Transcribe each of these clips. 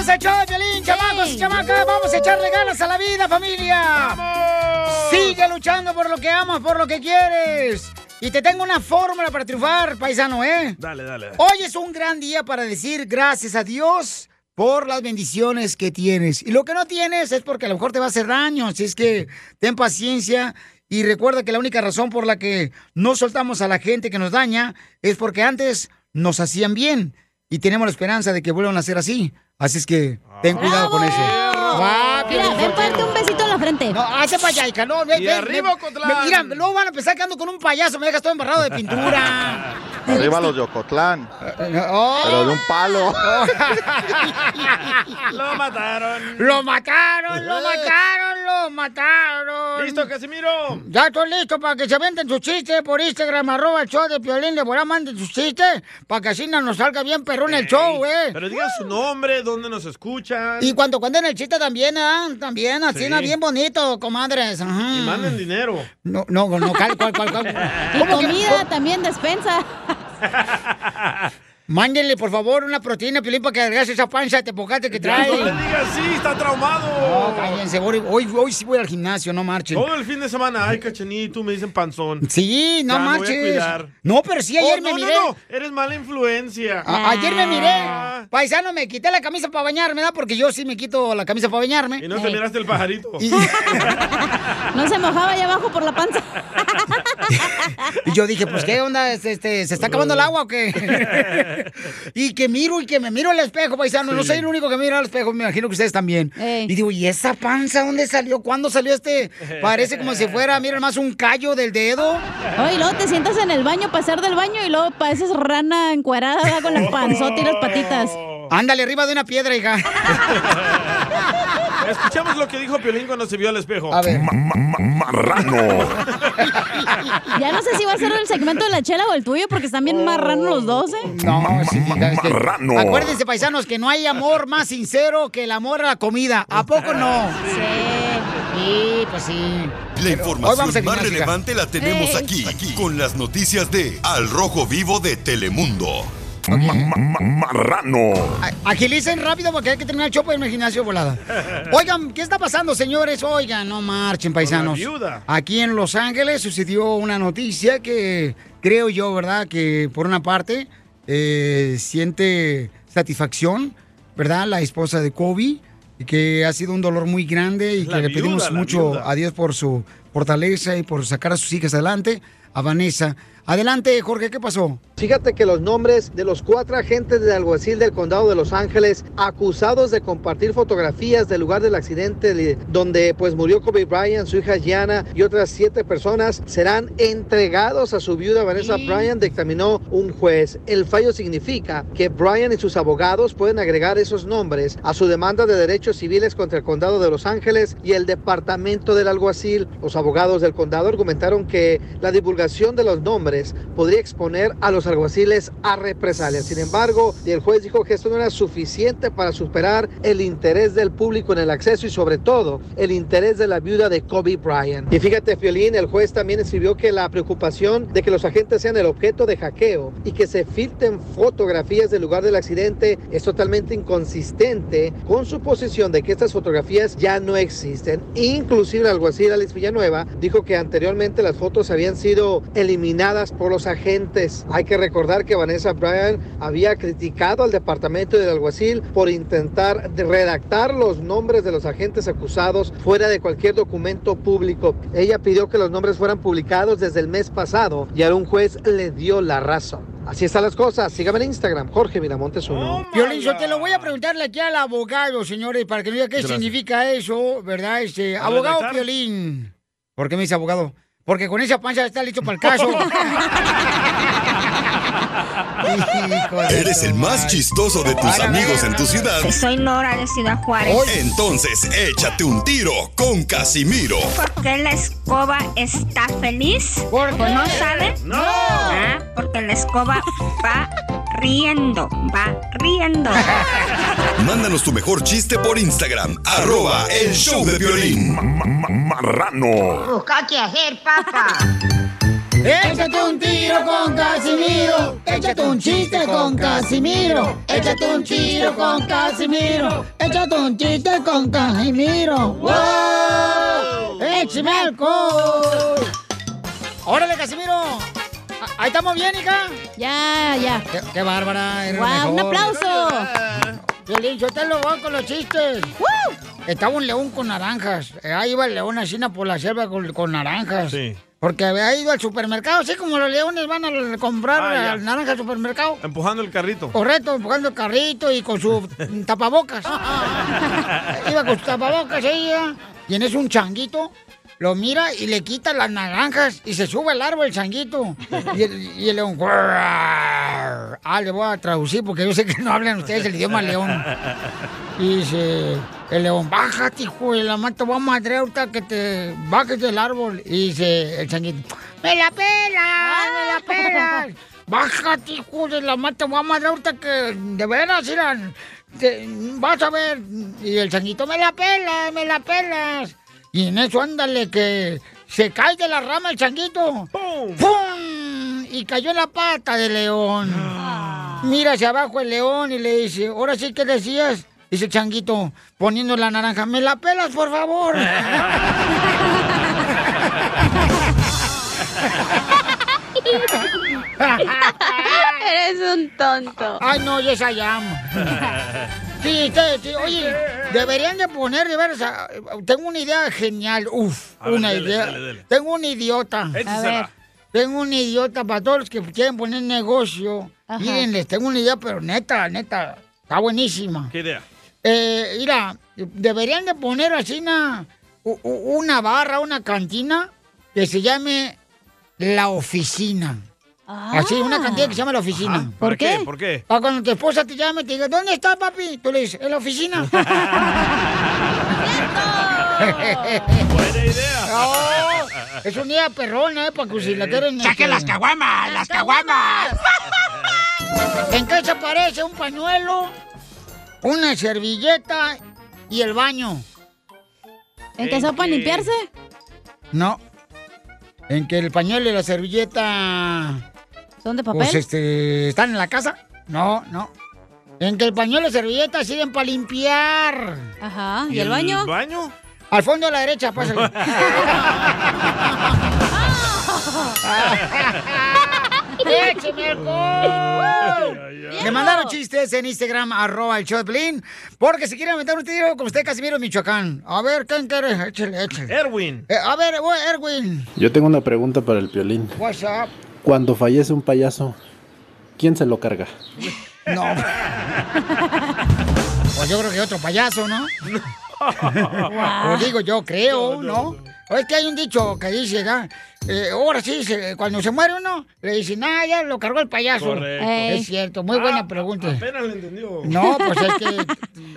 Bienvenidos a show de Piolín, chamacos y chamacas. Vamos a echarle ganas a la vida, familia. Sigue luchando por lo que amas, por lo que quieres. Y te tengo una fórmula para triunfar, paisano, ¿eh? Dale, dale. Hoy es un gran día para decir gracias a Dios por las bendiciones que tienes. Y lo que no tienes es porque a lo mejor te va a hacer daño. Así es que ten paciencia y recuerda que la única razón por la que no soltamos a la gente que nos daña es porque antes nos hacían bien y tenemos la esperanza de que vuelvan a ser así. Así es que ten cuidado con eso. Va, Mira, Piolín, ven, un besito en la frente. No, hace hija, no, ven, Y ven, arriba, ven. Me- Mira, luego van a empezar quedando con un payaso, me dejas todo embarrado de pintura. Arriba los de Ocotlán. Oh. Pero de un palo. Lo mataron. ¡Lo mataron, lo mataron, lo mataron! ¿Listo, Casimiro? Ya estoy listo para que se venden sus chistes por Instagram, arroba el show de Piolín, de Borá, manden sus chistes para que así no nos salga bien perrón el show, eh. Pero digan su nombre, dónde nos escuchan. Y cuando cuenten el chiste también, ¿ah? También, así, Sí. bien bonito, comadres. Ajá. Y manden dinero. No, no, no, cal, cual, cual, cual. Y ¿Cómo que- comida también, despensa. Mándenle, por favor, una proteína, Piolín, para que adelgace esa panza de tepocate que Ya, trae. No le digas sí, está traumado. No, cállense, hoy, hoy, hoy sí voy al gimnasio, no marchen. Todo el fin de semana, ay, cachanito, me dicen panzón. Sí, no Ya, me voy a marches. cuidar. No, pero sí, ayer Oh, me no, miré. No, no, eres mala influencia. A- ayer me Ah. miré. Paisano, me quité la camisa para bañarme, ¿verdad? Porque yo sí me quito la camisa para bañarme. Y no te miraste el pajarito. Y, No se mojaba allá abajo por la panza. y yo dije, pues, ¿qué onda? Este, este, ¿Se está acabando el agua o qué? y que miro y que me miro al espejo, paisano. No Sí. soy el único que mira al espejo, me imagino que ustedes también. Ey. Y digo, ¿y esa panza dónde salió? ¿Cuándo salió este? Parece como si fuera, miren más, un callo del dedo. Oye, luego te sientas en el baño, pasar del baño y luego pareces rana encuerada con la panzota y las patitas. Ándale, arriba de una piedra, hija. Escuchamos lo que dijo Piolín cuando se vio al espejo. A ver. Marrano. Ya no sé si va a ser el segmento de la chela o el tuyo porque están bien marranos los dos, ¿eh? No, sí, Marrano. Acuérdense, paisanos, que no hay amor más sincero que el amor a la comida. ¿A poco no? Sí. Sí, pues sí. La información más relevante la tenemos aquí, con las noticias de Al Rojo Vivo de Telemundo. Ma- ma- ma- Marrano. Agilicen rápido porque hay que terminar el chopo en el gimnasio volada. Oigan, ¿qué está pasando, señores? Oigan, no marchen, paisanos. Aquí en Los Ángeles sucedió una noticia que creo yo, ¿verdad? Que por una parte eh, siente satisfacción, ¿verdad? La esposa de Kobe, que ha sido un dolor muy grande y La que le pedimos mucho viuda. a Dios por su fortaleza y por sacar a sus hijas adelante. A Vanessa. Adelante, Jorge, ¿qué pasó? Fíjate que los nombres de los cuatro agentes del alguacil del condado de Los Ángeles acusados de compartir fotografías del lugar del accidente de- donde pues murió Kobe Bryant, su hija Gianna y otras siete personas serán entregados a su viuda Vanessa Bryant, dictaminó un juez. El fallo significa que Bryant y sus abogados pueden agregar esos nombres a su demanda de derechos civiles contra el condado de Los Ángeles y el departamento del alguacil. Los abogados del condado argumentaron que la divulgación de los nombres podría exponer a los alguaciles a represalias. Sin embargo, el juez dijo que esto no era suficiente para superar el interés del público en el acceso y sobre todo el interés de la viuda de Kobe Bryant. Y fíjate, Fiolín, el juez también escribió que la preocupación de que los agentes sean el objeto de hackeo y que se filtren fotografías del lugar del accidente es totalmente inconsistente con su posición de que estas fotografías ya no existen. Inclusive el alguacil Alex Villanueva dijo que anteriormente las fotos habían sido eliminadas por los agentes. Hay que recordar que Vanessa Bryan había criticado al departamento del alguacil por intentar redactar los nombres de los agentes acusados fuera de cualquier documento público. Ella pidió que los nombres fueran publicados desde el mes pasado y a un juez le dio la razón. Así están las cosas. Sígame en Instagram, Jorge Miramontes uno. Piolín, yo te lo voy a preguntarle aquí al abogado, señores, para que me diga qué Gracias. significa eso, ¿verdad? Este, ¿A abogado redactar? ¿Por qué me dice abogado? Porque con esa panza está listo para el caso. Eres el más chistoso de tus amigos en tu ciudad. Soy Nora de Ciudad Juárez. Entonces, échate un tiro con Casimiro. ¿Por qué la escoba está feliz? ¿Por qué? ¿No saben? No. Ah, porque la escoba va riendo, va riendo. Mándanos tu mejor chiste por Instagram, arroba el show de violín. Marrano. Busca qué hacer, papá. Échate un tiro con Casimiro. Échate un chiste con Casimiro. Échate un tiro con Casimiro. Échate un chiste con Casimiro. ¡Wow! ¡Échame alcohol! ¡Órale, Casimiro! Ah, Ahí estamos bien, hija. Ya, ya. Qué, qué bárbara. eres Guau, mejor. un aplauso. Violín, yo te lo voy con los chistes. Estaba un león con naranjas. Eh, Ahí iba el león así por la selva con, con naranjas. Sí. Porque había ido al supermercado, así como los leones van a comprar Ah, ya. naranjas al supermercado. Empujando el carrito. Correcto, empujando el carrito y con su tapabocas. Iba con su tapabocas ella. Y en eso un changuito lo mira y le quita las naranjas y se sube al árbol el changuito. Y el, y el león. Ah, le voy a traducir porque yo sé que no hablan ustedes el idioma león. Y dice el león, bájate, hijo de la mata, voy a madre ahorita que te bajes del árbol. Y dice el changuito, me la pelas, me la pelas. Bájate, hijo de la mata, voy a madre ahorita que de veras, irán, te- vas a ver. Y el changuito, me la pelas, me la pelas. Y en eso, ándale, que se cae de la rama el changuito. ¡Pum! ¡Pum! Y cayó en la pata del león. Mira hacia abajo el león y le dice, ahora sí que decías. Dice el changuito, poniendo la naranja, ¿me la pelas, por favor? Eres un tonto. Ay, no, ya esa llama. Sí, sí, sí, oye, deberían de poner, de veras, ah, tengo una idea genial, uf, A ver, una dele, idea. dele, dele. Tengo un idiota. Échesela. Tengo un idiota para todos los que quieren poner negocio. Ajá. Miren, les tengo una idea, pero neta, neta, está buenísima. ¿Qué idea? Eh, mira, deberían de poner así una, una barra, una cantina que se llame La Oficina. Así, una cantina que se llama La Oficina. Ajá. ¿Para qué? ¿Por qué? Para cuando tu esposa te llame y te diga, ¿dónde está papi? Tú le dices, en la oficina. Buena idea. No, es una idea perrona, ¿eh? Para que si la quieren... ¡Saquen las caguamas! ¡Las caguamas! ¿En qué se parece un pañuelo, una servilleta y el baño? ¿En qué son para limpiarse? No. En que el pañuelo y la servilleta... ¿Son de papel? Pues este, ¿están en la casa? No, no. En que el pañuelo y servilleta sirven para limpiar. Ajá. ¿Y, el baño? ¿El baño? Al fondo a la derecha, pásale. ¡Écheme alcohol! Me mandaron chistes en Instagram, arroba el Pelín, porque si quieren meter un tiro con usted, Casimiro, Michoacán. A ver, ¿quién quiere? Échale, échale. Erwin. Eh, a ver, Erwin, Yo tengo una pregunta para el piolín. what's up? Cuando fallece un payaso, ¿quién se lo carga? No. Pues yo creo que otro payaso, ¿no? Lo digo yo, creo, ¿no? Es que hay un dicho que dice, ¿no? Eh, ahora sí, se- cuando se muere uno, le dicen, ah, ya lo cargó el payaso. Correcto. Es cierto, muy buena Ah, pregunta. Apenas le entendió. No, pues es que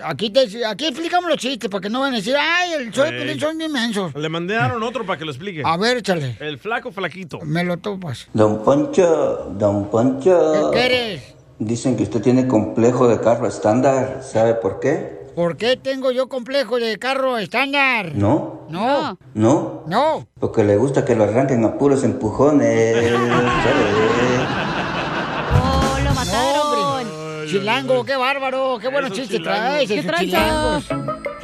aquí, te, aquí explicamos los chistes, porque no van a decir, ay, el soy. Pelín son inmensos. Le mandaron otro para que lo explique. A ver, échale, El flaco flaquito. me lo topas. Don Poncho, Don Poncho. ¿Qué quieres? Dicen que usted tiene complejo de carro estándar. ¿Sabe por qué? ¿Por qué tengo yo complejo de carro estándar? No, No, no. no. Porque le gusta que lo arranquen a puros empujones. ¡Oh, lo mataron! Chilango, qué bárbaro, qué buenos chistes traes, ¿Qué chilangos.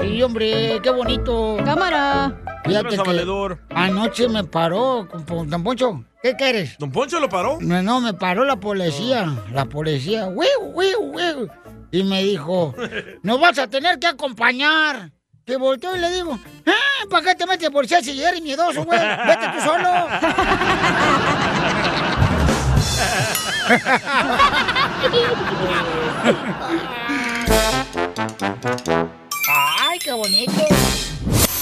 Sí, hombre, qué bonito. ¡Cámara! Fíjate que valedor. anoche me paró, don Poncho, ¿qué quieres? ¿Don Poncho lo paró? No, no, me paró la policía, la policía, wiu, wiu, wiu, y me dijo, nos vas a tener que acompañar. Que volteo y le digo, ah, ¿para qué te metes policía si eres miedoso, güey? Vete tú solo. Ay, qué bonito.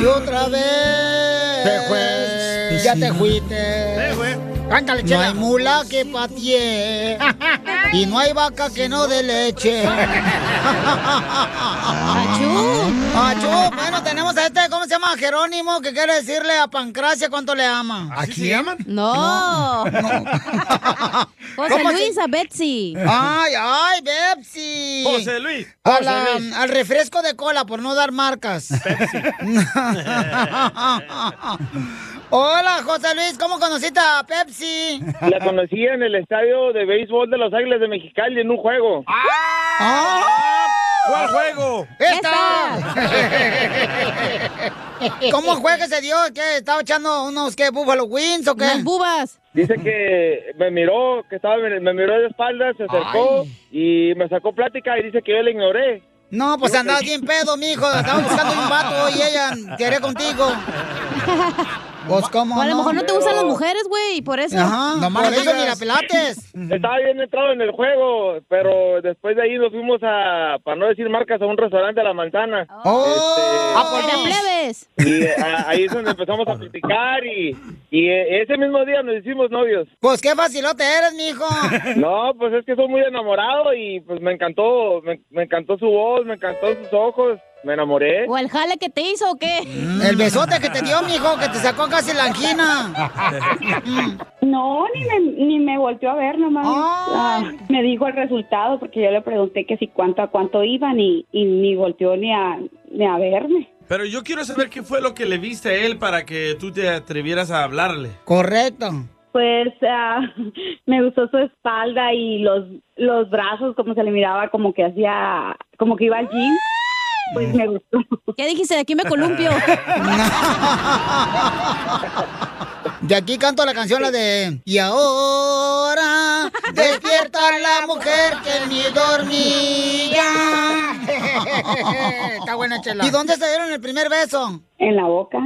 Y otra vez. Se fue Ya te fuiste. Cántale, No hay mula que patee. y no hay vaca que no dé leche. Achú. Achú. Bueno, tenemos a este, ¿cómo se llama? Jerónimo, que quiere decirle a Pancracia cuánto le ama. ¿Así se llaman? No. José ¿Cómo se- Luis a Betsy. Ay, ay, Betsy. José Luis. A José la- Luis. al refresco de cola, por no dar marcas. Hola, José Luis, ¿cómo conociste a Pepsi? La conocí en el estadio de béisbol de Los Águiles de Mexicali en un juego. ¡Ah! ¿Cuál juego? ¡Esta! ¿Cómo juega ese Dios? ¿Qué? ¿Estaba echando unos qué, Buffalo Wings o qué? Las bubas. Dice que me miró, que estaba, me miró de espaldas, se acercó y me sacó plática y dice que yo le ignoré. No, pues andabas bien pedo, mijo. Estaba buscando un vato y ella quería contigo. Pues, ¿cómo O a lo no? mejor no te gustan las mujeres, güey, por eso. Ajá, nomás Por no eso ni la pelates. Estaba bien entrado en el juego, pero después de ahí nos fuimos a, para no decir marcas, a un restaurante a la manzana. ¡Oh! Ah, pues plebes. Y a- ahí es donde empezamos a platicar y, y ese mismo día nos hicimos novios. Pues qué facilote eres, mijo. No, pues es que soy muy enamorado y pues me encantó, me, me encantó su voz, me encantó sus ojos, me enamoré. ¿O el jale que te hizo o qué? El besote que te dio, mijo, que te sacó casi la angina. No, ni me, ni me volteó a ver nomás. Ah, me dijo el resultado porque yo le pregunté que si cuánto a cuánto iban y, y ni volteó ni a, ni a verme. Pero yo quiero saber qué fue lo que le viste a él para que tú te atrevieras a hablarle. Correcto. Pues ah, me gustó su espalda y los, los brazos, como se le miraba, como que hacía, como que iba al gym. Pues me gustó. ¿Qué dijiste? De aquí me columpio. De aquí canto la canción, la de... Y ahora despierta la mujer que ni dormía. Está buena, Chela. ¿Y dónde se dieron el primer beso? En la boca.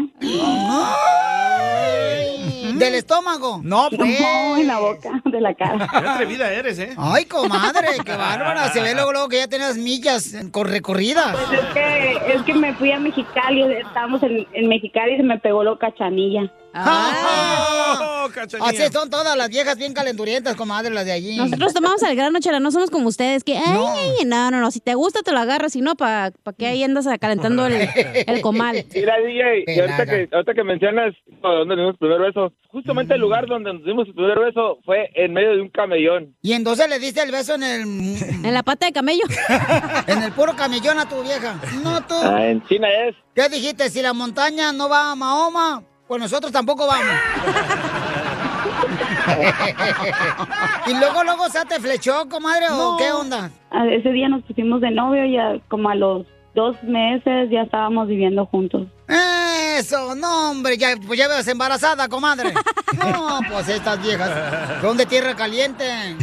¿Del estómago? No, pues. No, en la boca, de la cara. Qué atrevida eres, ¿eh? Ay, comadre, qué bárbara. Se ve luego, luego que ya tenías millas recorridas. Pues es que, es que me fui a Mexicali, estábamos en, en Mexicali y se me pegó lo cachanilla. Oh, Así son todas las viejas bien calenturientas, comadre, las de allí. Nosotros tomamos al grano, chela, no somos como ustedes, que, ay, ay, no, no, no, si te gusta te lo agarras, si no, ¿para pa qué ahí andas calentando el, el comal? Mira, DJ, y ahorita Pelada. que, ahorita que mencionas donde dimos el primer beso, justamente el lugar donde nos dimos el primer beso fue en medio de un camellón. Y entonces le diste el beso en el... En la pata de camello. en el puro camellón a tu vieja. No tú. Ah, en China es. ¿Qué dijiste? Si la montaña no va a Mahoma, pues nosotros tampoco vamos. y luego, luego, ¿se te flechó, comadre, o qué onda? A- Ese día nos pusimos de novio y a- como a los dos meses ya estábamos viviendo juntos. Eso, no, hombre, ya, pues ya ves embarazada, comadre. No, pues estas viejas son de tierra caliente.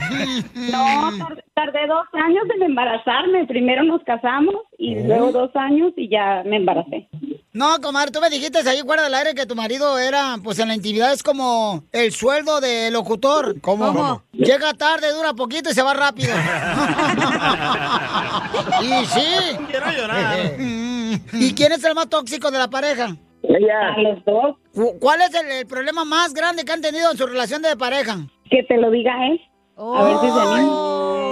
No, tar- tardé dos años en embarazarme. Primero nos casamos y luego dos años y ya me embaracé. No, comadre, tú me dijiste ahí fuera del aire que tu marido era, pues en la intimidad es como el sueldo del locutor. ¿Cómo? ¿Cómo? Llega tarde, dura poquito y se va rápido. y sí. Quiero llorar. ¿Y quién es el más tóxico de la pareja? Ella. Los dos. Cu- ¿Cuál es el, el problema más grande que han tenido en su relación de pareja? Que te lo diga él. A ver si se anima.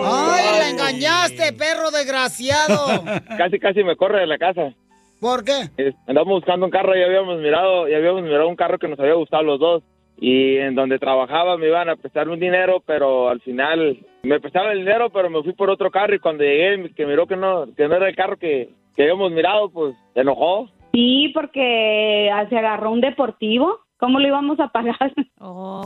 ¡Ay, la engañaste, perro desgraciado! Casi, casi me corre de la casa. ¿Por qué? Andamos buscando un carro y habíamos mirado, y habíamos mirado un carro que nos había gustado los dos. Y en donde trabajaba me iban a prestar un dinero, pero al final me prestaron el dinero, pero me fui por otro carro y cuando llegué, que miró que no, que no era el carro que, que habíamos mirado, pues se enojó. Sí, porque se agarró un deportivo. ¿Cómo lo íbamos a pagar?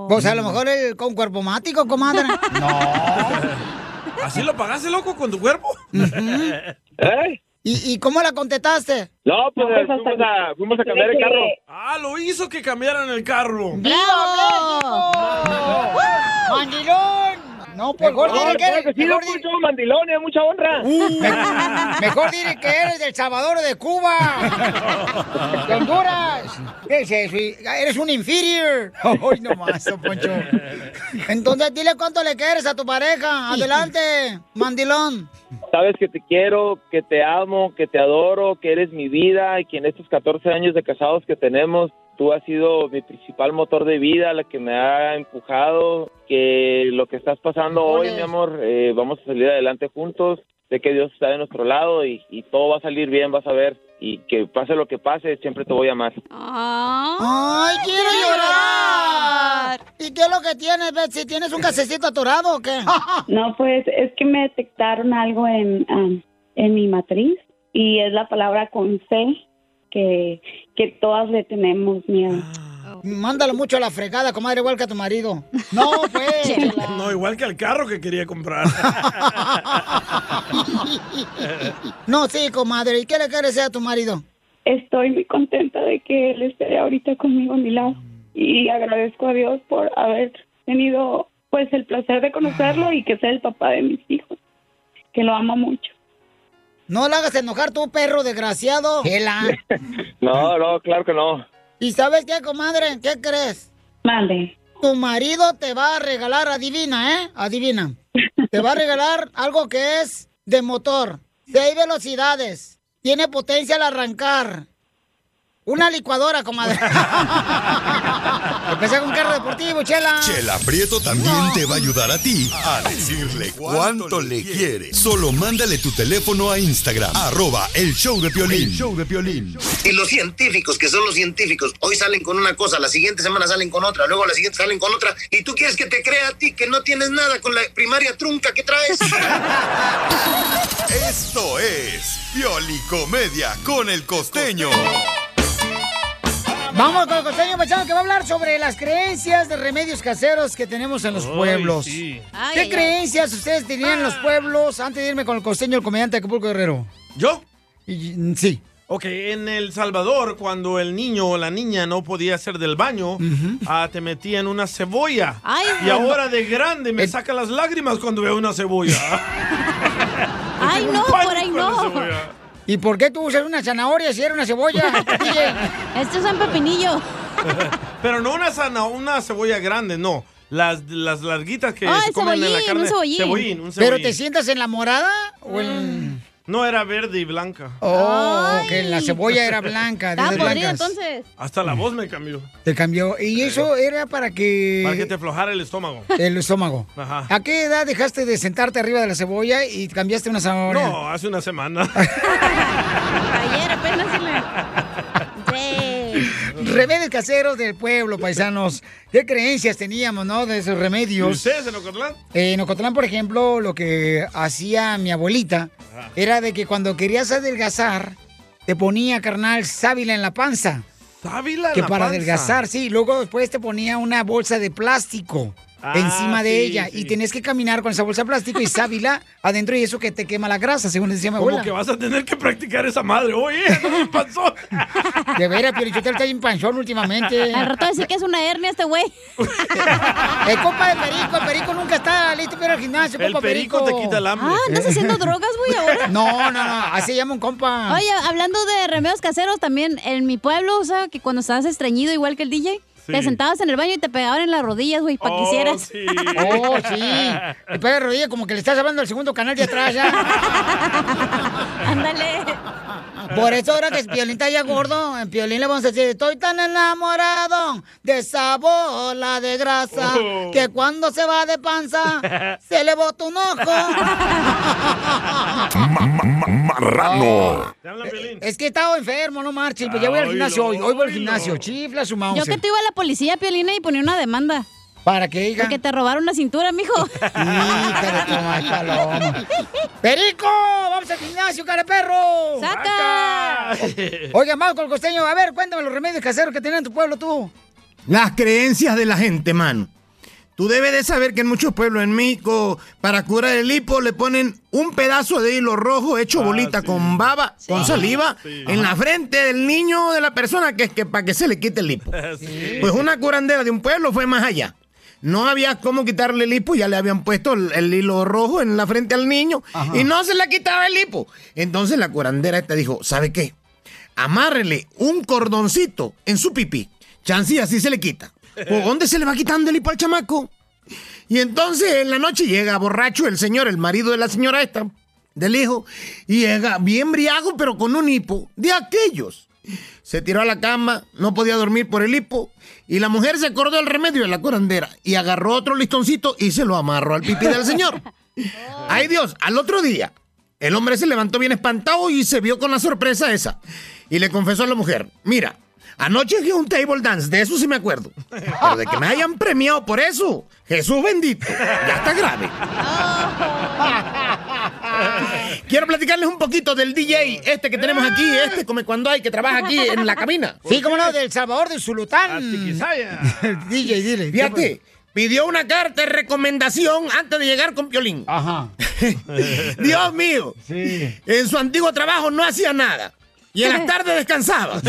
Pues a lo mejor el con cuerpo mático, comadre. ¿Así lo pagaste, loco, con tu cuerpo? ¿Eh? ¿Y, ¿Y cómo la contestaste? No, pues, fuimos, a, fuimos a cambiar el carro. Ah, lo hizo que cambiaran el carro. ¡Viva México! ¡Mandilón! No, pues mejor No, dile que claro eres, que sí, mejor, loco, di- yo mandilón, es mucha honra. me- mejor dile que eres del Salvador o de Cuba. De Honduras. ¿Qué es eso? Eres un inferior. Ay, no más, Poncho. Entonces dile cuánto le quieres a tu pareja. Adelante, mandilón. Sabes que te quiero, que te amo, que te adoro, que eres mi vida y que en estos 14 años de casados que tenemos, tú has sido mi principal motor de vida, la que me ha empujado, que lo que estás pasando hoy, mi amor, eh, vamos a salir adelante juntos. Sé que Dios está de nuestro lado y, y todo va a salir bien, vas a ver. Y que pase lo que pase, siempre te voy a amar. ¡Ay, quiero llorar! ¿Y qué es lo que tienes, Betsy? ¿Tienes un gasecito atorado o qué? No, pues es que me detectaron algo en, am, en mi matriz y es la palabra con C que, que todas le tenemos miedo. Mándalo mucho a la fregada, comadre, igual que a tu marido. No, pues. No, igual que el carro que quería comprar. No, sí, comadre. ¿Y qué le quieres decir a tu marido? Estoy muy contenta de que él esté ahorita conmigo a mi lado y agradezco a Dios por haber tenido pues el placer de conocerlo y que sea el papá de mis hijos, que lo amo mucho. No le hagas enojar tú, perro desgraciado. Gela. No, no, claro que no. ¿Y sabes qué, comadre? ¿Qué crees? Mande. Tu marido te va a regalar, adivina, ¿eh? Adivina. Te va a regalar algo que es de motor. Seis velocidades. Tiene potencia al arrancar. Una licuadora, comadre. Empecé con un carro deportivo, chela. Chela Prieto también te va a ayudar a ti a decirle cuánto le quiere. Solo mándale tu teléfono a Instagram, arroba el show de Piolín. El show de Piolín. Y los científicos, que son los científicos, hoy salen con una cosa, la siguiente semana salen con otra, luego la siguiente salen con otra, y tú quieres que te crea a ti que no tienes nada con la primaria trunca que traes. Esto es Piolicomedia con el costeño. Vamos con el costeño paisano que va a hablar sobre las creencias de remedios caseros que tenemos en los Ay, pueblos. sí. ¿Qué Ay, ay, creencias ustedes tenían en los pueblos antes de irme con el costeño, el comediante de Acapulco Guerrero? ¿Yo? Y- sí. Ok, en El Salvador, cuando el niño o la niña no podía hacer del baño, ah, te metían una cebolla. Ay, y no. ahora de grande me saca las lágrimas cuando veo una cebolla. Ay, no, por ahí no. ¿Y por qué tú usas una zanahoria si era una cebolla? Este es un pepinillo. Pero no una sana, una cebolla grande, no. Las, las larguitas que Ah, se comen en la cebollín, carne. un cebollín. Cebollín, un ¿Pero cebollín. te sientas en la morada o en...? No, era verde y blanca. Oh, que la cebolla era blanca. de entonces. Hasta la voz me cambió. Te cambió. Y eso era para que... Para que te aflojara el estómago. El estómago. Ajá. ¿A qué edad dejaste de sentarte arriba de la cebolla y cambiaste una zanahoria? No, hace una semana. Ayer apenas. Remedios caseros del pueblo, paisanos. ¿Qué creencias teníamos, no? De esos ¿Y remedios. ustedes en Ocotlán? Eh, en Ocotlán, por ejemplo, lo que hacía mi abuelita era de que cuando querías adelgazar, te ponía, carnal, sábila en la panza. ¿Sábila en Que la para panza? adelgazar, sí. Luego después te ponía una bolsa de plástico. Ah, encima de sí, ella sí. y tenías que caminar con esa bolsa de plástico y sábila adentro y eso que te quema la grasa, según decía mi Como abuela. que vas a tener que practicar esa madre. Oye, no me pasó. De veras, Piolichotel está bien panchón últimamente. Al rato decir que es una hernia este güey. El compa de Perico, el Perico nunca está listo para ir al gimnasio, El compa perico te quita el hambre. Ah, ¿andas haciendo drogas, güey, ahora? No, no, no, así se llama un compa. Oye, hablando de remedios caseros, también en mi pueblo, o sea, que cuando estabas estreñido igual que el DJ, Sí. te sentabas en el baño y te pegaban en las rodillas, güey, para que hicieras. Oh, sí. El pega de rodilla como que le estás hablando al segundo canal de atrás ya. Ándale. Por eso ahora que Piolín está ya gordo, en Piolín le vamos a decir, estoy tan enamorado de esa bola de grasa Oh. que cuando se va de panza se le bota un ojo. Ma- ma- ma- marrano. Es que he estado enfermo, no marches, pues ya voy al gimnasio hoy, hoy voy al gimnasio, chifla su mouse. Yo que te iba a la policía, Piolina, y ponía una demanda. ¿Para qué, hija? Porque te robaron la cintura, mijo. ¡Perico! ¡Vamos al gimnasio, cara perro! ¡Saca! Oiga, con el costeño. A ver, cuéntame los remedios caseros que tenías en tu pueblo tú. Las creencias de la gente, mano. Tú debes de saber que en muchos pueblos en México, para curar el hipo, le ponen un pedazo de hilo rojo hecho bolita con baba, con saliva, en la frente del niño o de la persona que, que para que se le quite el hipo. Pues una curandera de un pueblo fue más allá. No había cómo quitarle el hipo, ya le habían puesto el, el hilo rojo en la frente al niño y no se le quitaba el hipo. Entonces la curandera esta dijo, ¿sabe qué? Amárrele un cordoncito en su pipí. Chance y así se le quita. ¿Por dónde se le va quitando el hipo al chamaco? Y entonces en la noche llega borracho el señor, el marido de la señora esta, del hijo, y llega bien briago, pero con un hipo de aquellos se tiró a la cama, no podía dormir por el hipo. Y la mujer se acordó del remedio de la curandera y agarró otro listoncito y se lo amarró al pipí del señor. Ay Dios, al otro día, el hombre se levantó bien espantado y se vio con la sorpresa esa. Y le confesó a la mujer, mira, anoche fui a un table dance, de eso sí me acuerdo. Pero de que me hayan premiado por eso, Jesús bendito, ya está grave. Quiero platicarles un poquito del DJ, este que tenemos aquí, este come cuando hay, que trabaja aquí en la cabina. Sí, cómo no, del Salvador, del Zulután. DJ, dile. Fíjate, pidió una carta de recomendación antes de llegar con Piolín. Ajá. Dios mío. En su antiguo trabajo no hacía nada. Y en las tardes descansaba.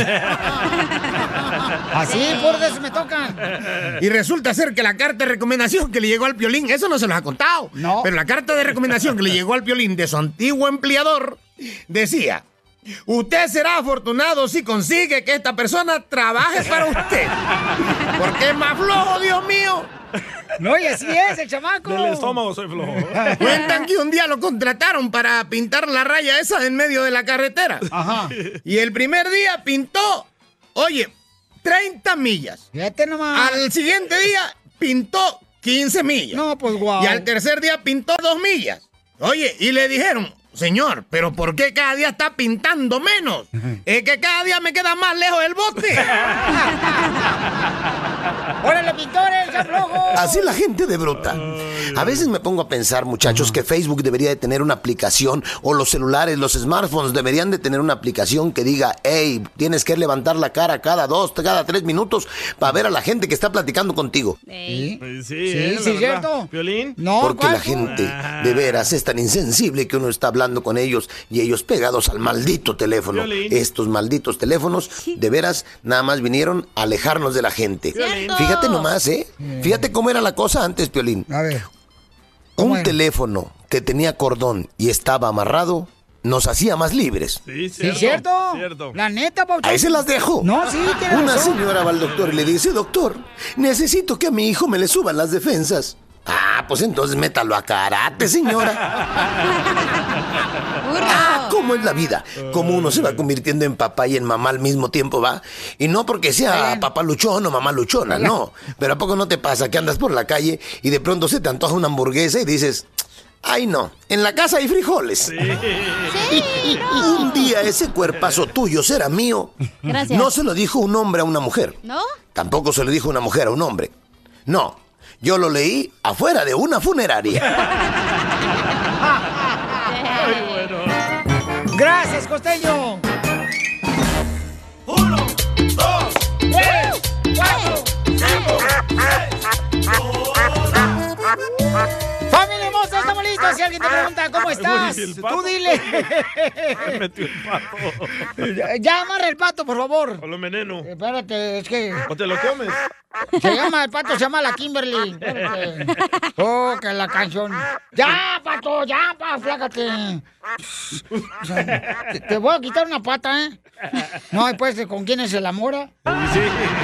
Así, por eso me toca. Y resulta ser que la carta de recomendación que le llegó al Piolín, eso no se los ha contado. No. Pero la carta de recomendación que le llegó al Piolín de su antiguo empleador decía: Usted será afortunado si consigue que esta persona trabaje para usted. Porque es más flojo, Dios mío. No, y así es, el chamaco. Del estómago soy flojo. Cuentan que un día lo contrataron para pintar la raya esa en medio de la carretera. Ajá. Y el primer día pintó, oye, 30 millas. Fíjate nomás. Al siguiente día pintó 15 millas. No, pues guau. Y al tercer día pintó 2 millas. Oye, y le dijeron, señor, pero ¿por qué cada día está pintando menos? Es que cada día me queda más lejos el bote. ¡Órale, pintores, ya! Así la gente de bruta. A veces me pongo a pensar, muchachos, que Facebook debería de tener una aplicación o los celulares, los smartphones deberían de tener una aplicación que diga, hey, tienes que levantar la cara cada dos, cada tres minutos para ver a la gente que está platicando contigo. Sí, Sí, sí, sí, eh, cierto. ¿Violín? No, Porque la gente de veras es tan insensible que uno está hablando con ellos y ellos pegados al maldito teléfono. Violín. Estos malditos teléfonos de veras nada más vinieron a alejarnos de la gente. Cierto. Fíjate nomás, ¿eh? Fíjate cómo era la cosa antes, Piolín. A ver. ¿Cómo Un era? teléfono que tenía cordón y estaba amarrado nos hacía más libres. Sí, ¿Sí, cierto. cierto? Cierto. La neta, Pauchón. Ahí se las dejo. No, sí, tiene Una razón. señora va al doctor y le dice, doctor, necesito que a mi hijo me le suban las defensas. Ah, pues entonces métalo a karate, señora. Ah, ¿cómo es la vida? Cómo uno se va convirtiendo en papá y en mamá al mismo tiempo, ¿va? Y no porque sea papá luchón o mamá luchona, no. Pero ¿a poco no te pasa que andas por la calle y de pronto se te antoja una hamburguesa y dices... Ay, no, en la casa hay frijoles. Un día ese cuerpazo tuyo será mío. Gracias. No se lo dijo un hombre a una mujer. ¿No? Tampoco se lo dijo una mujer a un hombre. No, yo lo leí afuera de una funeraria. Gracias, costeño. Uno, dos, tres, cuatro, cinco, ¡Familia Si alguien te pregunta cómo estás, Uy, el tú dile. Me metió el pato. Ya- ya amarra el pato, por favor. O lo veneno. Espérate, es que O te lo comes. se llama el pato, se llama la Kimberly. Espérate. Oh, que la canción. ¡Ya, pato! ¡Ya, pa! ¡Flácate! Te, te voy a quitar una pata, ¿eh? No, después, ¿con quién es el amor?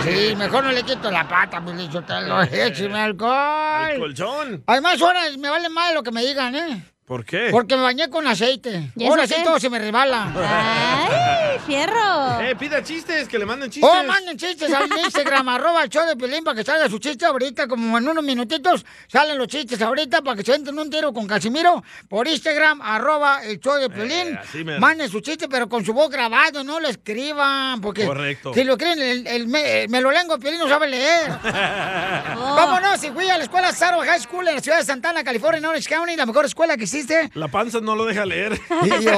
Sí, mejor no le quito la pata, me dicho, te lo El alcohol. colchón. Además, ahora me vale mal lo que me digan, ¿eh? ¿Por qué? Porque me bañé con aceite. ¿Y Ahora sí todo se me resbala. ¡Ay, fierro! Eh, pida chistes, que le manden chistes. Oh, manden chistes al Instagram, arroba el show de Pelín para que salga su chiste ahorita, como en unos minutitos salen los chistes ahorita para que se entren un tiro con Casimiro por Instagram, arroba el show de Pelín. Eh, así mero. Manden su chiste, pero con su voz grabado, no lo escriban, porque Correcto. si lo creen, el, el me, el melolengo Pelín no sabe leer. Oh. Vámonos, si fui a la escuela Saro High School en la ciudad de Santana, California, en Orange County, la mejor escuela que existe. La panza no lo deja leer. Y yo-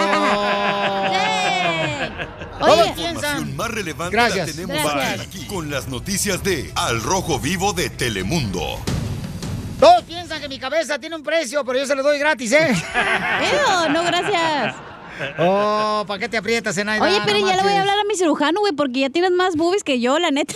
Todos Oye, piensan. Información más relevante Gracias. la tenemos Gracias. aquí con las noticias de Al Rojo Vivo de Telemundo. Todos piensan que mi cabeza tiene un precio, pero yo se lo doy gratis, ¿eh? Ew, no, gracias. Oh, ¿para qué te aprietas, Zenaida? Oye, pero No ya le voy a hablar a mi cirujano, güey, porque ya tienes más boobies que yo, la neta.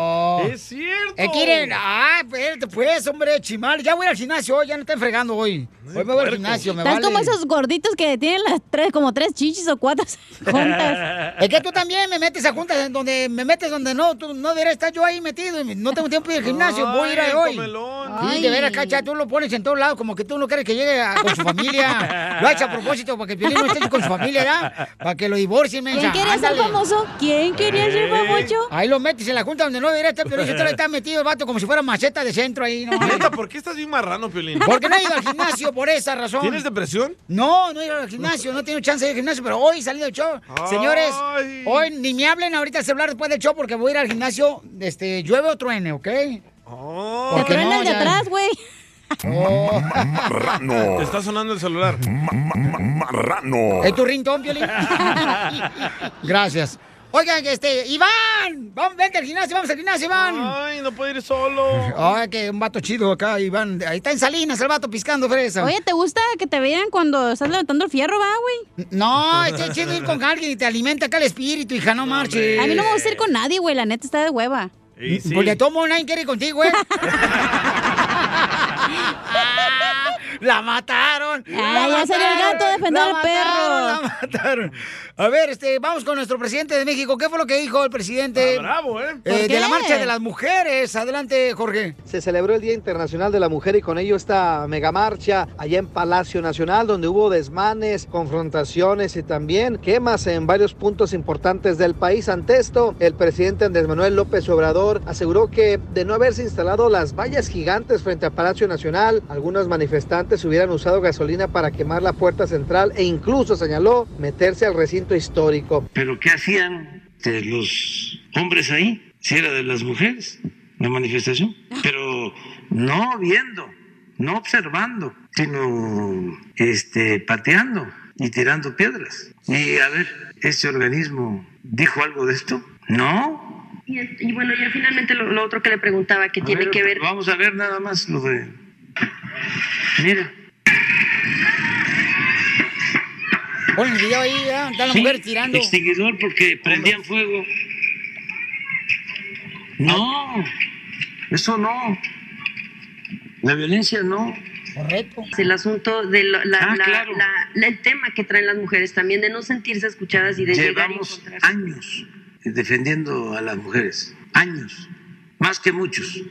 Oh. Es cierto. Es que miren, ah, espérate, pues, hombre, chimal. Ya voy al gimnasio hoy, ya no están fregando hoy. Hoy me voy al gimnasio, me Estás vale. como esos gorditos que tienen las tres, como tres chichis o cuatro juntas. Es que tú también me metes a juntas en donde me metes donde no, tú no deberías estar yo ahí metido y no tengo tiempo de ir al gimnasio, voy a ir a hoy. comelón. Sí, de veras, cacha, tú lo pones en todos lados, como que tú no quieres que llegue a- con su familia. Lo haces a propósito para que el Piolín no esté con su familia, ¿verdad? Para que lo divorcien. ¿Quién quería ser famoso? ¿Quién quería ser famoso? Ahí lo metes en la junta donde no debería estar, pero usted está metido el vato como si fuera maceta de centro ahí, ¿no? Neta, ¿por qué estás bien marrano, Piolín? Porque no he ido al gimnasio por esa razón. ¿Tienes depresión? No, no he ido al gimnasio, no tengo chance de ir al gimnasio, pero hoy salí del show. Señores, hoy ni me hablen ahorita al celular después del show porque voy a ir al gimnasio, este, llueve o truene, ¿ok? Te Porque truena no, el de ya- atrás, güey. Oh. Te está sonando el celular. Marrano. ¿Es tu ringtone, Piolín? Gracias. Oigan, este, Iván, vamos, vente al gimnasio, vamos al gimnasio, Iván. Ay, no puedo ir solo. Ay, que un vato chido acá, Iván. Ahí está en Salinas el vato piscando fresa. Oye, ¿te gusta que te vean cuando estás levantando el fierro, va, güey? No, está chido ir con alguien y te alimenta acá el espíritu, hija, no marches. A mí no me gusta ir con nadie, güey. La neta está de hueva. Pues le tomo nadie quiere ir contigo, güey. ¡La mataron! Ah, ya salió el gato a defender al perro. La mataron. A ver, este, vamos con nuestro presidente de México. ¿Qué fue lo que dijo el presidente? bravo, ¿eh? eh, ¿Por de la marcha de las mujeres. Adelante, Jorge. Se celebró el Día Internacional de la Mujer y con ello esta megamarcha allá en Palacio Nacional, donde hubo desmanes, confrontaciones y también quemas en varios puntos importantes del país. Ante esto, el presidente Andrés Manuel López Obrador aseguró que de no haberse instalado las vallas gigantes frente al Palacio Nacional, algunos manifestantes hubieran usado gasolina para quemar la puerta central e incluso señaló meterse al recinto histórico. Pero ¿qué hacían de los hombres ahí? Si era de las mujeres, la manifestación. Pero no viendo, no observando, sino este, pateando y tirando piedras. Y a ver, ¿este organismo dijo algo de esto? No. Y, y bueno, ya finalmente lo, lo otro que le preguntaba, que A tiene ver, que ver... Vamos a ver nada más lo de... Mira. Pon el video ahí, ¿eh? Está la Sí, mujer tirando. Extinguidor porque prendían fuego. No, eso no. La violencia no. Correcto. El asunto de la- la- Ah, la- claro. la- la- el tema que traen las mujeres también de no sentirse escuchadas y de llegar y Llevamos encontrarse- años defendiendo a las mujeres. Años. Más que muchos.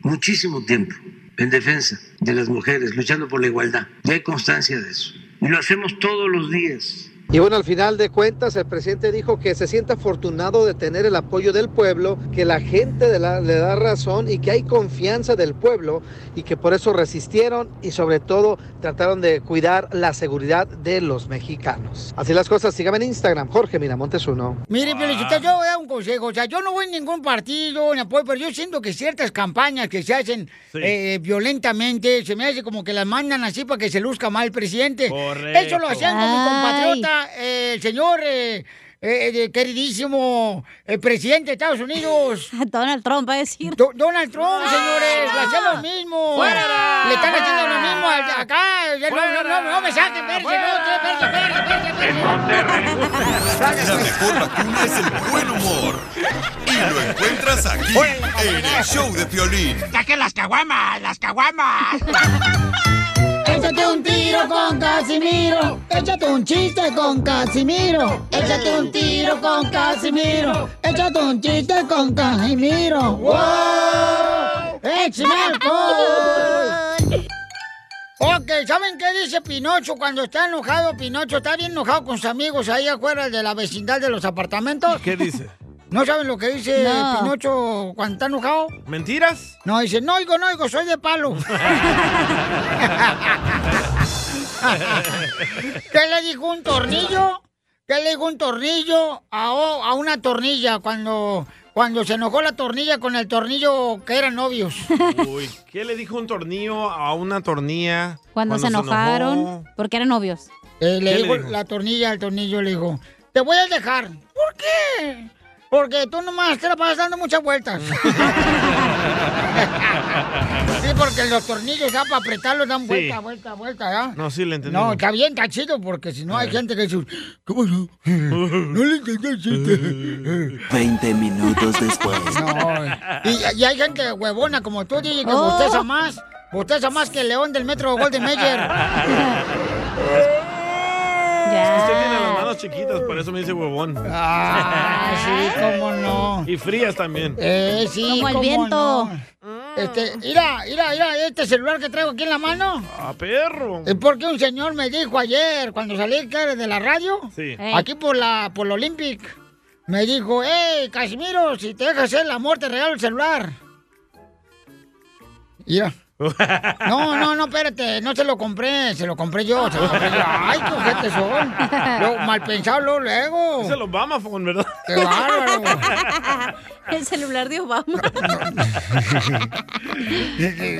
Muchísimo tiempo en defensa de las mujeres, luchando por la igualdad. Y hay constancia de eso. Y lo hacemos todos los días. Y bueno, al final de cuentas, el presidente dijo que se siente afortunado de tener el apoyo del pueblo, que la gente de la- le da razón y que hay confianza del pueblo y que por eso resistieron y sobre todo trataron de cuidar la seguridad de los mexicanos. Así las cosas, síganme en Instagram, Jorge Miramontes uno. Mire, Felicita, yo voy a dar un consejo. O sea, yo no voy a ningún partido ni apoyo, pero yo siento que ciertas campañas que se hacen Sí. eh, violentamente, se me hace como que las mandan así para que se luzca mal el presidente. Correcto. Eso lo hacían con mi compatriota, eh, el señor eh, eh, eh, queridísimo eh, presidente de Estados Unidos. Donald Trump va a decir. Do- Donald Trump, señores, le hacían lo mismo. ¡Fuera! Le están haciendo lo mismo al- acá. Ya No, no, no, no me saquen, espérese, no, espérese, espérese. La mejor vacuna es el buen humor. Y lo encuentras aquí, en el show de Piolín. ¡Saquen las caguamas, las caguamas! Échate un tiro con Casimiro. Échate un chiste con Casimiro. Échate un tiro con Casimiro. Échate un chiste con Casimiro. ¡Wow! ¡Échame! Ok, ¿saben qué dice Pinocho cuando está enojado? Pinocho está bien enojado con sus amigos ahí afuera de la vecindad de los apartamentos. ¿Qué dice? ¿No saben lo que dice No. Pinocho cuando está enojado? ¿Mentiras? No, dice, no oigo, no oigo, soy de palo. ¿Qué le dijo un tornillo? ¿Qué le dijo un tornillo a, a una tornilla cuando, cuando se enojó la tornilla con el tornillo que eran novios? Uy, ¿qué le dijo un tornillo a una tornilla? Cuando, se enojó? enojaron, porque eran novios. Eh, le ¿Qué le dijo dijo? la tornilla al tornillo, le dijo, te voy a dejar. ¿Por qué? Porque tú nomás te la pasas dando muchas vueltas. Sí, porque los tornillos ya para apretarlos dan Sí. vuelta, vuelta, vuelta, ¿ya? No, sí le entendí. No, está bien, está chido, porque si no hay gente que dice, ¿qué pasó? No le entendí el chiste. 20 minutos después. No, y, y hay gente huevona como tú, DJ, que Oh. bosteza más. Bosteza más que el león del metro Golden Mayer. Usted tiene las manos chiquitas, por eso me dice huevón. Ah, sí, cómo no. Y frías también. Eh, sí, Como el viento. no. Este, mira, mira, mira, este celular que traigo aquí en la mano. ¡Ah, perro! Es porque un señor me dijo ayer, cuando salí de la radio, Sí. aquí por la por la Olympic, me dijo, hey, Casimiro, si te dejas hacer el amor, te regalo el celular. Mira. No, no, no, espérate, no se lo compré, se lo compré yo, se lo compré yo. Ay, qué ojetes son. Mal pensado luego, luego. Es el Obama phone, ¿verdad? Qué bárbaro. El celular de Obama.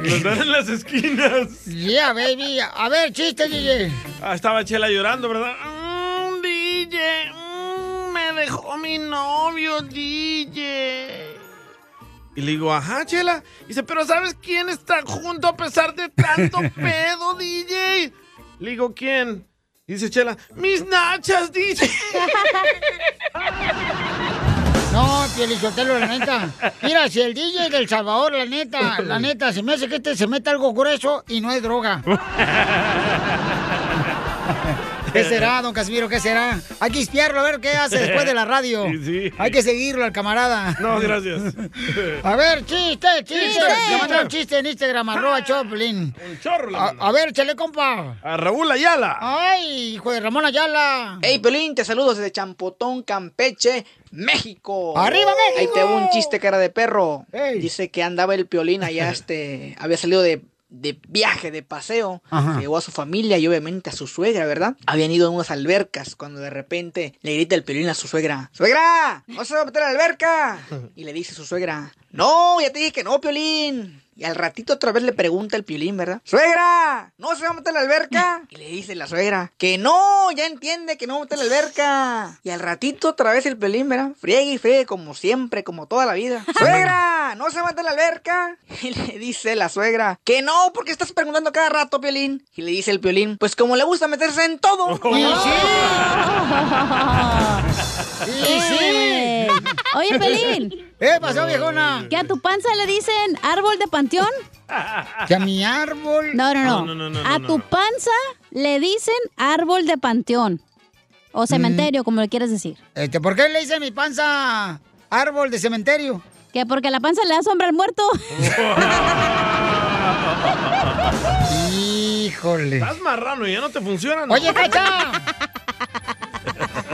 Los dan en las esquinas. Yeah, baby. A ver, chiste, DJ. Ah, estaba Chela llorando, ¿verdad? Mm, DJ, mm, me dejó mi novio, DJ. Y le digo, ajá, Chela. Y dice, pero ¿sabes quién está junto a pesar de tanto pedo, DJ? Le digo, ¿quién? Y dice Chela, mis nachas, DJ. No, Pielichotelo, la neta. Mira, si el DJ del Salvador, la neta, la neta, se me hace que este se mete algo grueso y no es droga. ¿Qué será, don Casimiro? ¿Qué será? Hay que espiarlo a ver qué hace después de la radio. Sí, sí. Hay que seguirlo al camarada. No, gracias. A ver, chiste, chiste. Le mandaron chiste en Instagram, arroba Choplin. Un chorro. A, mandó. a ver, chale, compa. A Raúl Ayala. Ay, hijo de Ramón Ayala. Hey, Pelín, te saludos desde Champotón, Campeche, México. ¡Arriba, México! Ahí te hago un chiste cara de perro. Dice que andaba el Piolín allá, este, había salido de, de viaje, de paseo. Ajá. Llegó a su familia y obviamente a su suegra, ¿verdad? Habían ido a unas albercas cuando de repente le grita el Piolín a su suegra. ¡Suegra! ¡No se va a meter a la alberca! Y le dice su suegra. ¡No! Ya te dije que no, Piolín. Y al ratito otra vez le pregunta el piolín, ¿verdad? ¡Suegra! ¿No se va a meter a la alberca? Y le dice la suegra que no, ya entiende que no va a meter a la alberca. Y al ratito otra vez el piolín, ¿verdad? Friegue y friegue como siempre, como toda la vida. ¡Suegra! ¿No se va a meter a la alberca? Y le dice la suegra que no, porque estás preguntando cada rato, piolín. Y le dice el piolín, pues como le gusta meterse en todo. Y sí. Y sí. Oye, Pelín. ¿Qué pasó, viejona? ¿Que a tu panza le dicen árbol de panteón? ¿Que a mi árbol? No, no, no. No, no, no, no, a tu panza le dicen árbol de panteón. O cementerio, como le quieres decir. Este, ¿Por qué le dice a mi panza árbol de cementerio? Que porque la panza le da sombra al muerto. Híjole. Estás marrano y ya no te funciona. ¿no? Oye, Cacha.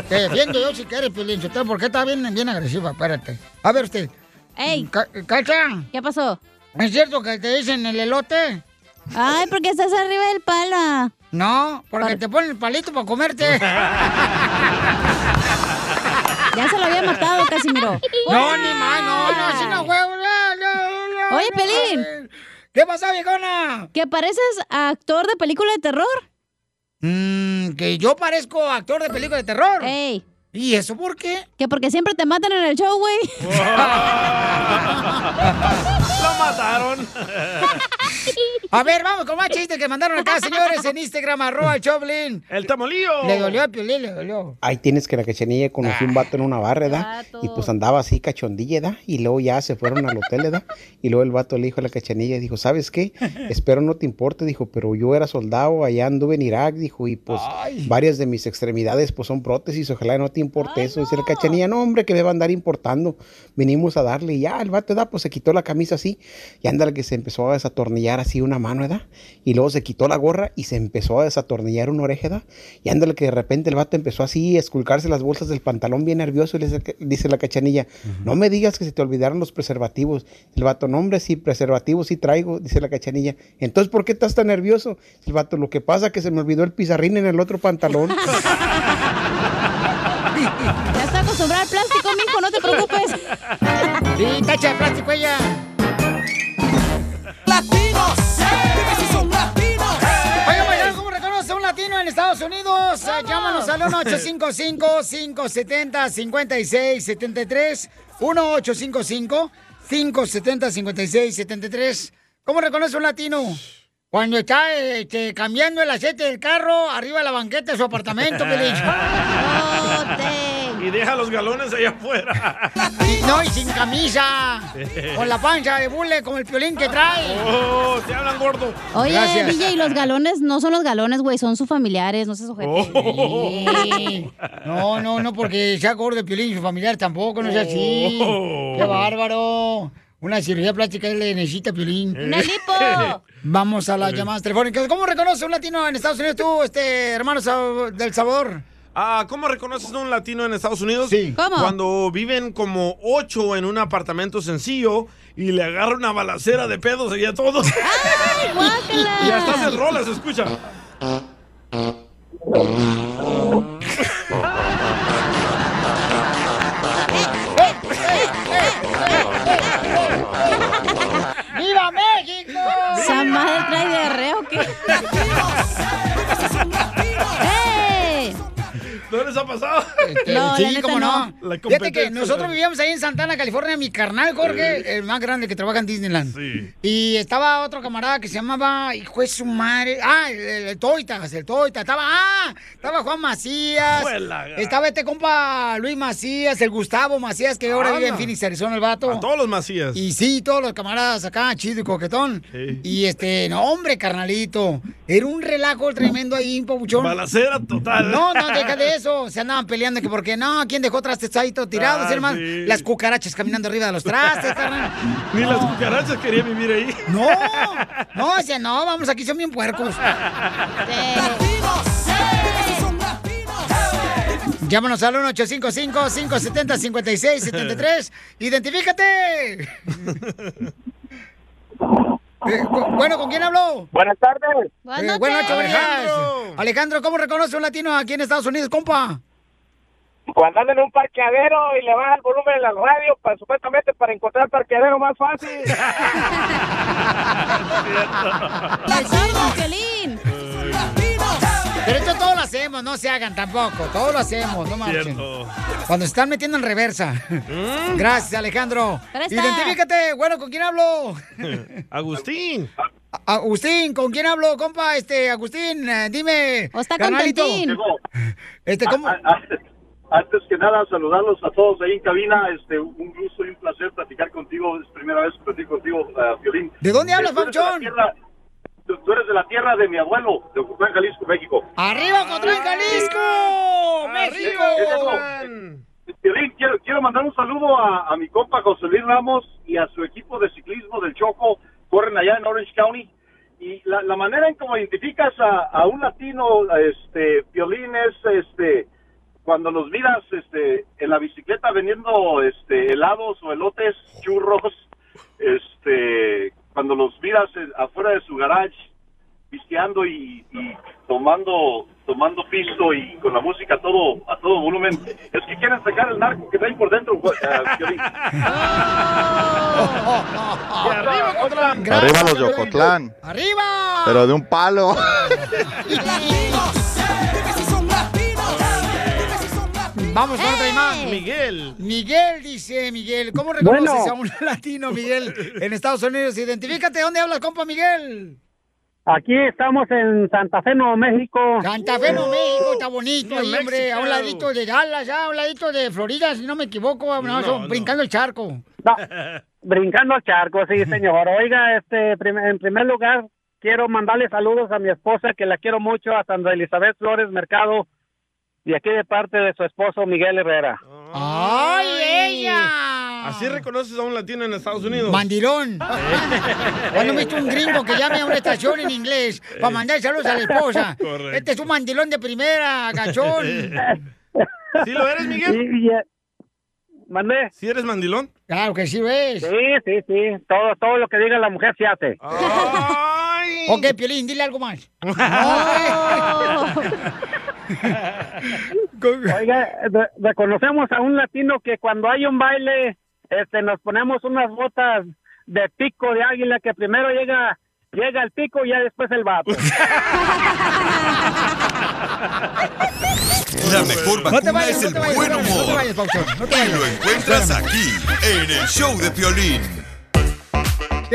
Te defiendo yo si quieres, Piolín. Sotelo, ¿Por qué está bien, bien agresiva? Espérate. A ver usted. ¡Ey! Ca- Cacha. ¿Qué pasó? ¿Es cierto que te dicen el elote? Ay, porque estás arriba del palo. No, porque te ponen el palito para comerte. Ya se lo había matado, Casimiro. No, ni más, no, no, así no juego. No, no, no, Oye. Pelín. ¿Qué pasó, viejona? ¿Que pareces actor de película de terror? Mm, que yo parezco actor de película de terror. ¡Ey! ¿Y eso por qué? Que porque siempre te matan en el show, güey. Lo mataron. A ver, vamos con más chistes que mandaron acá, señores, en Instagram, arroba el Choplin. El tamolío. Le dolió a Piolín, le dolió. Ahí tienes que la cachanilla conoció un vato en una barra, ¿verdad? Vato. Y pues andaba así cachondilla, ¿verdad? Y luego ya se fueron al hotel, ¿verdad? Y luego el vato le dijo a la cachanilla, dijo, ¿sabes qué? Espero no te importe, dijo, pero yo era soldado, allá anduve en Irak, dijo, y pues Ay. varias de mis extremidades pues son prótesis, ojalá no te importe eso. Dice la cachanilla, no hombre, que me va a andar importando. Venimos a darle y ya, el vato, ¿verdad? Pues se quitó la camisa así y ándale que se empezó a desatornillar así una mano, ¿verdad? Y luego se quitó la gorra y se empezó a desatornillar una oreja, ¿verdad? Y ándale que de repente el vato empezó así a esculcarse las bolsas del pantalón bien nervioso y le dice, dice la cachanilla, no me digas que se te olvidaron los preservativos. El vato, no hombre, sí, preservativos sí traigo, dice la cachanilla. Entonces, ¿por qué estás tan nervioso? El vato, lo que pasa es que se me olvidó el pizarrín en el otro pantalón. Ya está acostumbrado al plástico, mijo, no te preocupes. Sí, tacha de plástico ella. ¡Latinos! ¡Dime si son latinos! ¿cómo reconoce a un latino en Estados Unidos? Eh, Llámanos al 1-855-570-5673. 1-855-570-5673. ¿Cómo reconoce un latino? Cuando está este, cambiando el aceite del carro arriba de la banqueta de su apartamento, Piolín. Y deja los galones allá afuera. Y no, y sin camisa. Con la pancha de bule, como el piolín que trae. Oh, te hablan gordo. Oye, Gracias. DJ, y los galones no son los galones, güey, son sus familiares, no se sujeten. Sí. No, no, no, porque sea gordo el piolín y su familiar tampoco, no sea así. Oh. ¡Qué bárbaro! Una cirugía plástica le necesita piolín. ¡Una lipo! Vamos a las llamadas telefónicas. ¿Cómo reconoce un latino en Estados Unidos tú, este hermano del Salvador? Ah, ¿Cómo reconoces a un latino en Estados Unidos? Sí. ¿Cómo? Cuando viven como ocho en un apartamento sencillo y le agarra una balacera de pedos allá a todos. ¡Ay, guácala! y hasta se rola, se escucha. ¡Viva México! ¿Esa madre trae diarrea o qué? ¡Eh! ¿No les ha pasado? Este, No, sí, cómo no. Fíjate que nosotros vivíamos ahí en Santana, California, mi carnal Jorge, el más grande que trabaja en Disneyland. Sí. Y estaba otro camarada que se llamaba, hijo de su madre, ah, el, el, el Toitas, el Toitas, estaba, ah, estaba Juan Macías, estaba este compa Luis Macías, el Gustavo Macías, que ahora Anda. vive en Phoenix, Arizona, el vato. A todos los Macías. Y sí, todos los camaradas acá, chido y coquetón. Sí. Y este, no, hombre, carnalito, era un relajo tremendo ahí, papuchón. Balacera total. No, no, deja de eso. Se andaban peleando que porque no, ¿quién dejó trastes ahí todos tirados, Ah, hermano? sí. Las cucarachas caminando arriba de los trastes, carnal. Ni las cucarachas querían vivir ahí. No, no, decía, no, vamos, aquí son bien puercos. Llámanos al 1-855-570-5673. ¡Identifícate! Eh, bu- bueno, ¿con quién habló? Buenas tardes. Buenas Eh, noches. buenas noches, Alejandro. Alejandro, ¿cómo reconoce un latino aquí en Estados Unidos, compa? Cuando andan en un parqueadero y le baja el volumen en la radio, para, supuestamente para encontrar el parqueadero más fácil. ¡El sordo, Piolín! Pero esto todo lo hacemos, no se hagan tampoco. Todo lo hacemos, no marchen. Cierto. Cuando se están metiendo en reversa. Gracias, Alejandro. Presta. Identifícate. Bueno, ¿con quién hablo? Agustín. Agustín, ¿con quién hablo, compa? Este, Agustín, eh, dime. ¿O está carnalito. Este, ¿cómo? Antes que nada, saludarlos a todos ahí en cabina. Este, un gusto y un placer platicar contigo. Es primera vez que platico contigo, uh, Violín. ¿De dónde hablas, Tú Tú, tú eres de la tierra de mi abuelo, de Ocotlán, Jalisco, México. ¡Arriba, Cotlán, Jalisco! ¡México! Violín, quiero, quiero mandar un saludo a, a mi compa José Luis Ramos y a su equipo de ciclismo del Choco. Corren allá en Orange County. Y la, la manera en cómo identificas a, a un latino, este, Violín, es este, cuando los miras este, en la bicicleta vendiendo este, helados o elotes, churros, este, cuando los miras eh, afuera de su garage, pisteando y, y tomando tomando pisto y con la música a todo a todo volumen es que quieren sacar el narco que traen por dentro arriba, Cotlán. Arriba los de Ocotlán. ¡Arriba! Pero de un palo. Vamos con otra más. Miguel. Miguel dice, Miguel, ¿cómo reconoces Bueno. a un latino, Miguel, en Estados Unidos? Identifícate, ¿dónde hablas, compa Miguel? Aquí estamos en Santa Fe, Nuevo México. Santa Fe, Nuevo México, está bonito ahí, hombre, a un ladito de Dallas, ya, a un ladito de Florida, si no me equivoco, no, No, no. brincando el charco. No, brincando al charco, sí, señor. Oiga, este, prim- en primer lugar, quiero mandarle saludos a mi esposa, que la quiero mucho, a Sandra Elizabeth Flores Mercado, y aquí de parte de su esposo Miguel Herrera. ¡Ay, ella! Así reconoces a un latino en Estados Unidos. Mandilón. ¿Cuándo he visto un gringo que llame a una estación en inglés para mandar saludos a la esposa? Correcto. Este es un mandilón de primera, gachón. ¿Sí lo eres, Miguel? ¿Mandé? ¿Sí eres mandilón? Claro que sí ves. Sí, sí, sí. Todo, todo lo que diga la mujer se hace. ¡Ay! Ok, Piolín, dile algo más. Oiga, re- reconocemos a un latino que cuando hay un baile, este, nos ponemos unas botas de pico de águila que primero llega llega el pico y ya después el vato. La mejor No te vacuna vayas, es no el te vayas, buen no te vayas, no te humor. vayas, Pauchón, no te Y lo encuentras aquí, en el show de Piolín.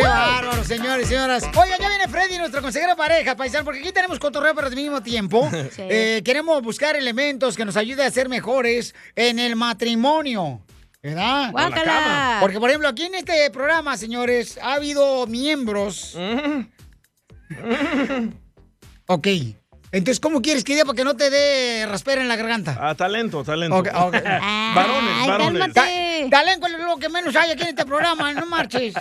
Qué bárbaro, señores y señoras. Oiga, ya viene Freddy, nuestro consejero de pareja, paisano, porque aquí tenemos cotorreo, pero al mismo tiempo Sí. eh, queremos buscar elementos que nos ayuden a ser mejores en el matrimonio. ¿Verdad? Guácala. Porque, por ejemplo, aquí en este programa, señores, ha habido miembros. ok. Entonces, ¿cómo quieres que diga para que no te dé raspera en la garganta? Ah, talento, talento. Ok, ok. varones, varones. Ta- Talento es lo que menos hay aquí en este programa, no marches.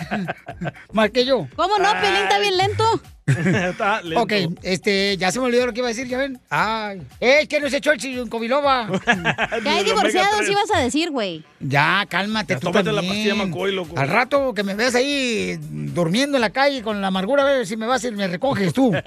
Más que yo. ¿Cómo no? Pelín está bien lento. Ok, este, ya se me olvidó lo que iba a decir, ya ven. Ay, es que no se echó el Covilova. Que hay divorciados ibas a decir, güey. Ya, cálmate Ya tú tómate la también. pastilla McCoy, loco. Al rato que me veas ahí durmiendo en la calle con la amargura, a ver si me vas y me recoges tú.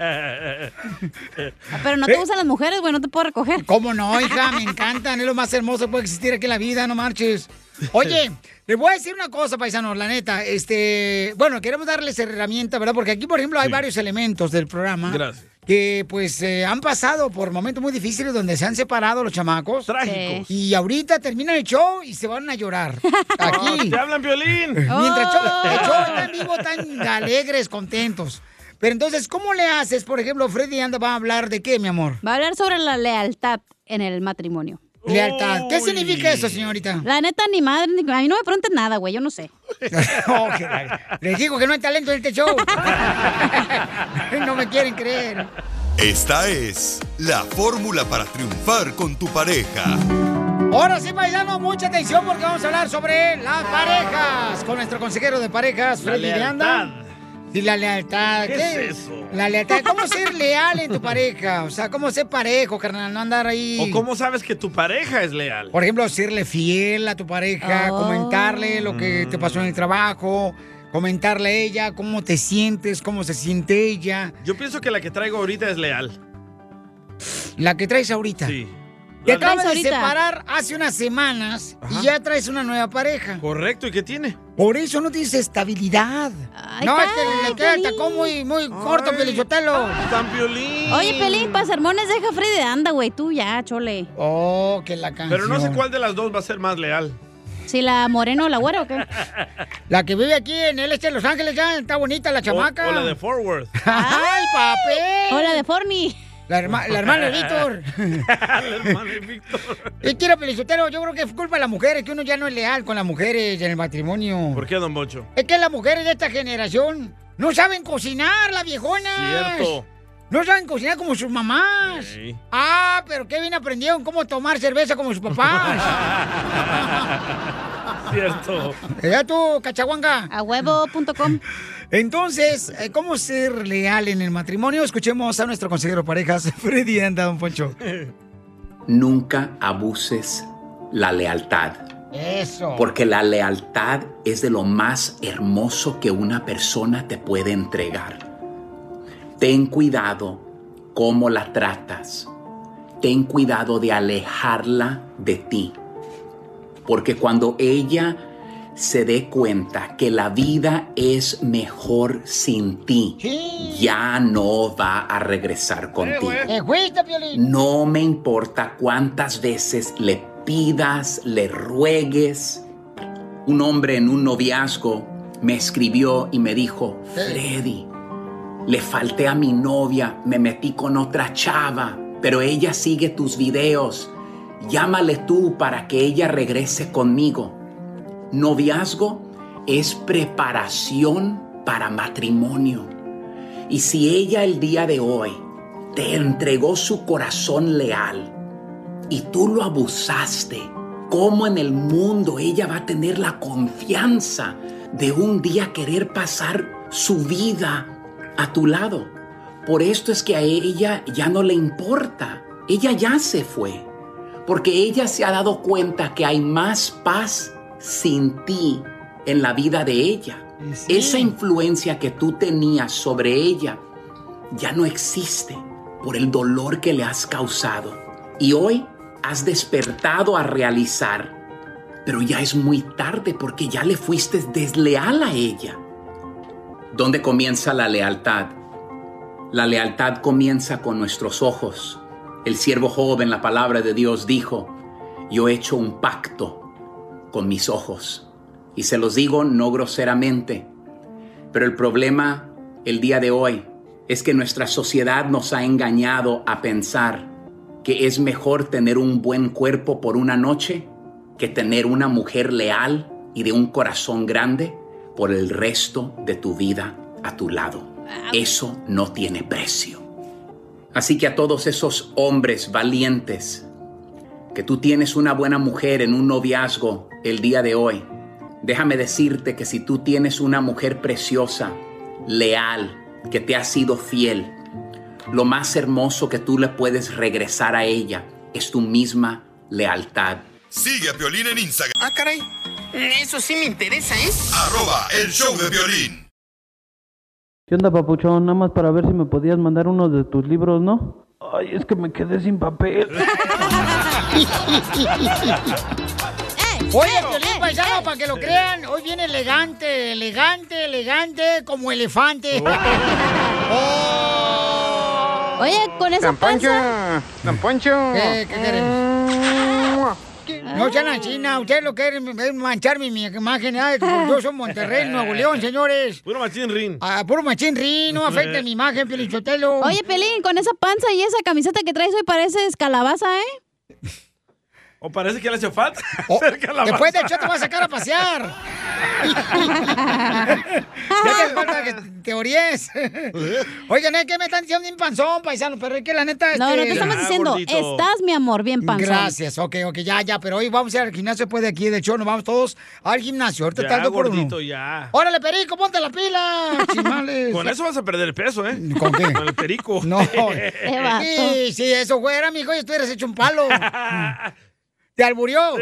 Pero no te gustan las mujeres, güey, no te puedo recoger. ¿Cómo no, hija? Me encantan, es lo más hermoso que puede existir aquí en la vida, no marches. Oye, les voy a decir una cosa, paisanos, la neta. Este, bueno, queremos darles herramienta, ¿verdad? Porque aquí, por ejemplo, hay varios elementos del programa. Gracias. Que pues eh, han pasado por momentos muy difíciles donde se han separado los chamacos. Trágicos. Y ahorita terminan el show y se van a llorar. Aquí. ¡Te hablan violín! Mientras Oh. el show está en vivo, tan alegres, contentos. Pero entonces, ¿cómo le haces? Por ejemplo, Freddy anda va a hablar de qué, mi amor. Va a hablar sobre la lealtad en el matrimonio. Lealtad. ¿Qué significa eso, señorita? La neta, ni madre, ni... a mí no me preguntes nada, güey, yo no sé. Oh, Les digo que no hay talento en este show. no me quieren creer. Esta es la fórmula para triunfar con tu pareja. Ahora sí, paisano, mucha atención porque vamos a hablar sobre las parejas con nuestro consejero de parejas, Freddy de Anda. lealtad. Y la lealtad. ¿Qué es eso? La lealtad. ¿Cómo ser leal en tu pareja? O sea, ¿cómo ser parejo, carnal? No andar ahí. ¿O cómo sabes que tu pareja es leal? Por ejemplo, serle fiel a tu pareja, Oh. comentarle lo que te pasó en el trabajo, comentarle a ella cómo te sientes, cómo se siente ella, Yo pienso que la que traigo ahorita es leal. la que traes ahorita. Sí. Te acabas de ahorita? separar hace unas semanas Ajá. y ya traes una nueva pareja. Correcto, ¿y qué tiene? Por eso no tienes estabilidad. Ay, no, es que le queda el tacón muy, muy corto. Pelichotelo. San Piolín. Oye, Pelín, para sermones deja Freddy de anda, güey, tú ya, chole. Oh, que la canción. Pero no sé cuál de las dos va a ser más leal. Si la moreno o la güera o qué. La que vive aquí en el este de Los Ángeles ya está bonita la chamaca. o la de Forward. ¡Ay, papel! O la de Forni. La, herma- la hermana de Víctor. la hermana de Víctor. Y quiero yo creo que es culpa de las mujeres, que uno ya no es leal con las mujeres en el matrimonio. ¿Por qué, don Bocho? Es que las mujeres de esta generación no saben cocinar, las viejonas. Cierto. No saben cocinar como sus mamás. Sí. Ah, pero qué bien aprendieron cómo tomar cerveza como sus papás. Cierto. ¿Ya tú, cachaguanga? A huevo.com. Entonces, eh, ¿cómo ser leal en el matrimonio? Escuchemos a nuestro consejero de parejas, Freddy Anda, don Poncho. Nunca abuses la lealtad, Eso. porque la lealtad es de lo más hermoso que una persona te puede entregar. Ten cuidado cómo la tratas. Ten cuidado de alejarla de ti. Porque cuando ella se dé cuenta que la vida es mejor sin ti, ya no va a regresar contigo. No me importa cuántas veces le pidas, le ruegues. Un hombre en un noviazgo me escribió y me dijo, Freddy, le falté a mi novia, me metí con otra chava, pero ella sigue tus videos. Llámale tú para que ella regrese conmigo. Noviazgo es preparación para matrimonio. Y si ella el día de hoy te entregó su corazón leal y tú lo abusaste, ¿cómo en el mundo ella va a tener la confianza de un día querer pasar su vida a tu lado? Por esto es que a ella ya no le importa. Ella ya se fue. Porque ella se ha dado cuenta que hay más paz sin ti en la vida de ella. Esa influencia que tú tenías sobre ella ya no existe por el dolor que le has causado. Y hoy has despertado a realizar, pero ya es muy tarde porque ya le fuiste desleal a ella. ¿Dónde comienza la lealtad? La lealtad comienza con nuestros ojos. El siervo joven, la palabra de Dios dijo, yo he hecho un pacto con mis ojos. Y se los digo no groseramente. Pero el problema el día de hoy es que nuestra sociedad nos ha engañado a pensar que es mejor tener un buen cuerpo por una noche que tener una mujer leal y de un corazón grande por el resto de tu vida a tu lado. Eso no tiene precio. Así que a todos esos hombres valientes, que tú tienes una buena mujer en un noviazgo el día de hoy, déjame decirte que si tú tienes una mujer preciosa, leal, que te ha sido fiel, lo más hermoso que tú le puedes regresar a ella es tu misma lealtad. Sigue a Piolín en Instagram. Ah, caray. Eso sí me interesa, ¿eh? Arroba el show de violín. ¿Qué onda, papuchón? Nada más para ver si me podías mandar uno de tus libros, ¿no? Ay, es que me quedé sin papel. Oye, Piolín Paisano, para que lo crean, hoy viene elegante, elegante, elegante, como elefante. Oh. Oye, con esa Don Poncho, panza... Don Poncho. ¿Qué, qué quieren? No sean así, no. Ustedes lo quieren es manchar mi, mi imagen. Ay, yo soy Monterrey, Nuevo León, señores. Puro machín rin. Ah, puro machín rin, no afecte mi imagen, Pielichotelo. Oye, Pelín, con esa panza y esa camiseta que traes hoy pareces calabaza, ¿eh? O parece que le hace falta. Cerca la Después del show te voy a sacar a pasear. ya te falta que te oríes. Oigan, ¿eh? ¿qué me están diciendo bien panzón, paisano? Pero es que la neta... No, no este- te estamos diciendo, estás, mi amor, bien panzón. Gracias, ok, ok, ya, ya, pero hoy vamos a ir al gimnasio después de aquí de show, nos vamos todos al gimnasio, ahorita Ya, el por uno. gordito, ya. Órale, Perico, ponte la pila, chimales. Con eso vas a perder peso, ¿eh? ¿Con qué? Con el perico. No. Sí, sí, eso fuera, mijo, y tú eres hecho un palo. Te alburió.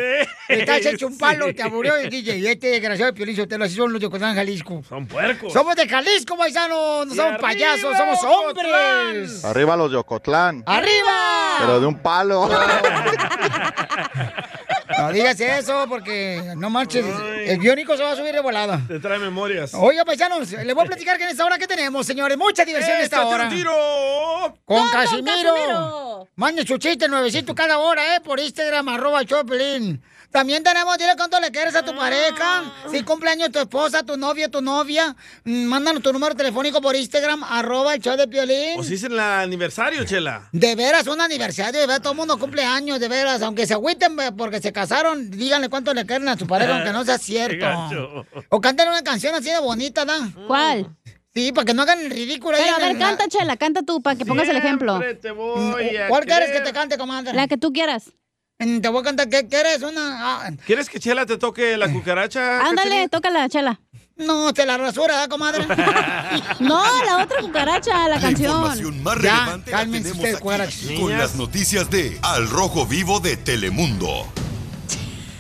Estás hecho un palo, te alburió el DJ. Y este desgraciado de Piolín Sotelo, así son los de Ocotlán, Jalisco. Son puercos. Somos de Jalisco, paisano. No Y somos arriba, payasos, somos hombres. Arriba los de Ocotlán. ¡Arriba! Pero de un palo. No digas eso porque no marches. El biónico se va a subir de volada. Te trae memorias. Oiga, paisanos, les voy a platicar que en esta hora que tenemos, señores, mucha diversión en esta ¡Échate hora. un tiro! Con ¡Con Casimiro. Casimiro! Mande su chiste nuevecito cada hora, ¿eh? Por Instagram, arroba Choplin. También tenemos, dile cuánto le quieres a tu pareja. Si cumpleaños tu esposa, tu novia, tu novia. mm, Mándanos tu número telefónico por Instagram, arroba el show de Piolín. O si es el aniversario, Chela. De veras, un aniversario, de veras, todo el mundo cumple años, de veras. Aunque se agüiten porque se casaron, díganle cuánto le quieren a su pareja, aunque no sea cierto. O canten una canción así de bonita, ¿da? ¿Cuál? Sí, para que no hagan el ridículo. ahí a ver, el- canta, Chela, canta tú para que pongas el ejemplo. Te voy a ¿Cuál quieres que te cante, comadre? La que tú quieras. Mm, Te voy a cantar, ¿qué quieres? Una... ah, ¿Quieres que Chela te toque la cucaracha? Ándale, tócala, Chela. No, te la rasura, ¿eh, comadre? No, la otra cucaracha, la La canción. información más Ya, relevante la cálmense tenemos ustedes, aquí, con las noticias de Al Rojo Vivo de Telemundo.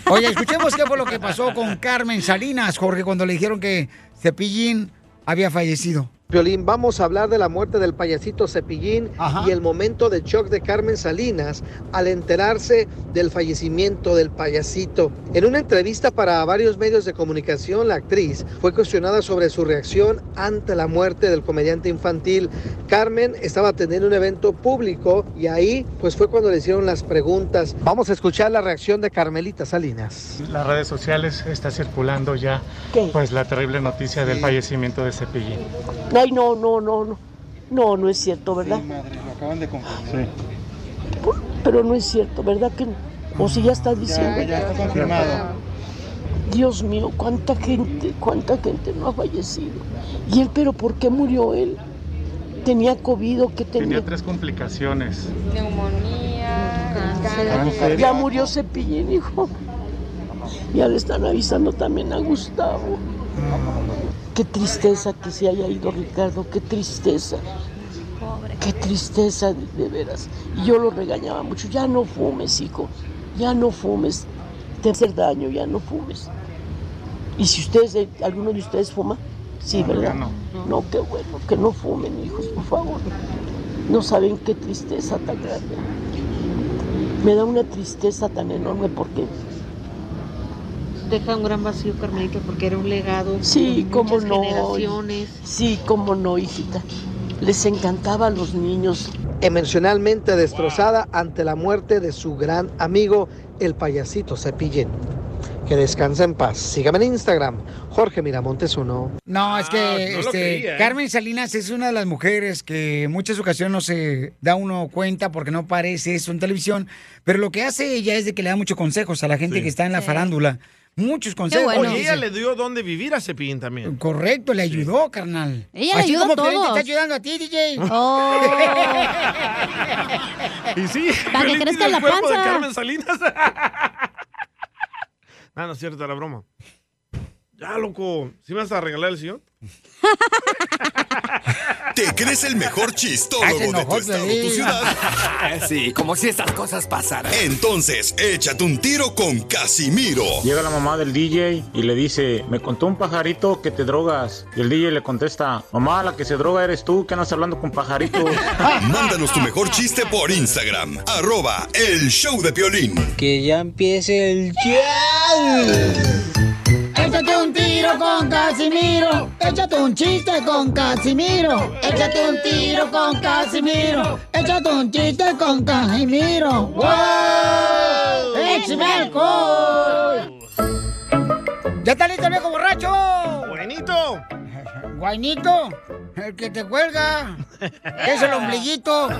Oye, escuchemos qué fue lo que pasó con Carmen Salinas, Jorge, cuando le dijeron que Cepillín había fallecido. Violín, vamos a hablar de la muerte del payasito Cepillín Ajá. y el momento de shock de Carmen Salinas al enterarse del fallecimiento del payasito. En una entrevista para varios medios de comunicación, la actriz fue cuestionada sobre su reacción ante la muerte del comediante infantil. Carmen estaba atendiendo un evento público y ahí pues fue cuando le hicieron las preguntas. Vamos a escuchar la reacción de Carmelita Salinas. las redes sociales está circulando ya pues la terrible noticia del fallecimiento de Cepillín. Ay, no, no, no, no. No, no es cierto, ¿verdad? lo acaban de confirmar. Pero no es cierto, ¿verdad que no? O si ya estás diciendo. ya está confirmado. Dios mío, cuánta gente, cuánta gente no ha fallecido. Y él, pero ¿por qué murió él? ¿Tenía COVID o qué tenía? Tenía tres complicaciones. Cáncer. Ya murió Cepillín, hijo. Ya le están avisando también a Gustavo. Qué tristeza que se haya ido Ricardo, qué tristeza. Qué tristeza, de, de veras. Y yo lo regañaba mucho. Ya no fumes, hijo. Ya no fumes. Te hacer daño, ya no fumes. Y si ustedes, eh, alguno de ustedes fuma, sí, No, ¿verdad? no. No, qué bueno, que no fumen, hijos, por favor. No saben qué tristeza tan grande. Me da una tristeza tan enorme porque Deja un gran vacío, Carmelita, porque era un legado. Sí, con cómo no. generaciones. Sí, cómo no, hijita. Les encantaba a los niños. Emocionalmente destrozada ante la muerte de su gran amigo, el payasito Cepillín. Que descansa en paz. Sígame en Instagram, Jorge Miramontes uno. No, es que no lo este, ¿eh? Carmen Salinas es una de las mujeres que en muchas ocasiones no se da uno cuenta porque no parece eso en televisión, pero lo que hace ella es de que le da muchos consejos a la gente Sí. que está en la Sí. farándula. Muchos consejos. Oye, ella le dio dónde vivir a Cepillín también. Correcto, le ayudó, carnal. Ella le Así ayudó a como Piolín te está ayudando a ti, DJ. Oh. Y sí, Para que crezca la cuerpo de panza. Carmen Salinas. no, no es cierto, era broma. Ya, loco. ¿Sí me vas a regalar el sillón? ¿Te crees el mejor chistólogo de tu estado o Piolín. tu ciudad? Sí, como si estas cosas pasaran. Entonces, échate un tiro con Casimiro. Llega la mamá del DJ y le dice, me contó un pajarito que te drogas. Y el DJ le contesta, mamá, la que se droga eres tú, que andas hablando con pajaritos. Mándanos tu mejor chiste por Instagram, arroba el show de Piolín. Que ya empiece el un tiro con Casimiro. Échate un chiste con Casimiro. Échate un tiro con Casimiro. Échate un chiste con Casimiro. ¡Wow! ¡Échame alcohol! ¿Ya está listo el viejo borracho? ¡Buenito! ¿Guainito? El que te cuelga. Es el ombliguito.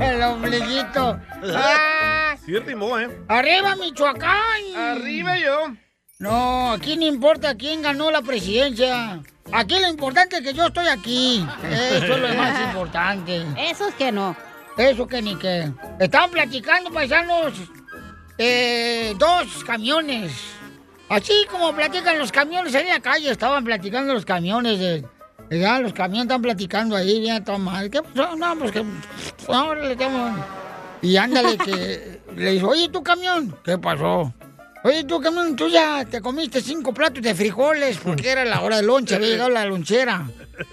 El ombliguito. ¡Ah! Sí rimó, ¿eh? ¡Arriba, Michoacán! ¡Arriba yo! No, aquí no importa quién ganó la presidencia. Aquí lo importante es que yo estoy aquí. Eso es lo más importante. Eso es que no. Eso que ni que. Estaban platicando, paisanos, eh, dos camiones. Así como platican los camiones ahí en la calle, estaban platicando los camiones. Ya, los camiones están platicando ahí, bien, toma. ¿Qué pasó? No, pues que... Órale, qué bueno. Y ándale, que le dice, oye, tu camión, ¿qué pasó? Oye, tú, camión, tú ya te comiste cinco platos de frijoles porque era la hora de lonche, había llegado la lonchera.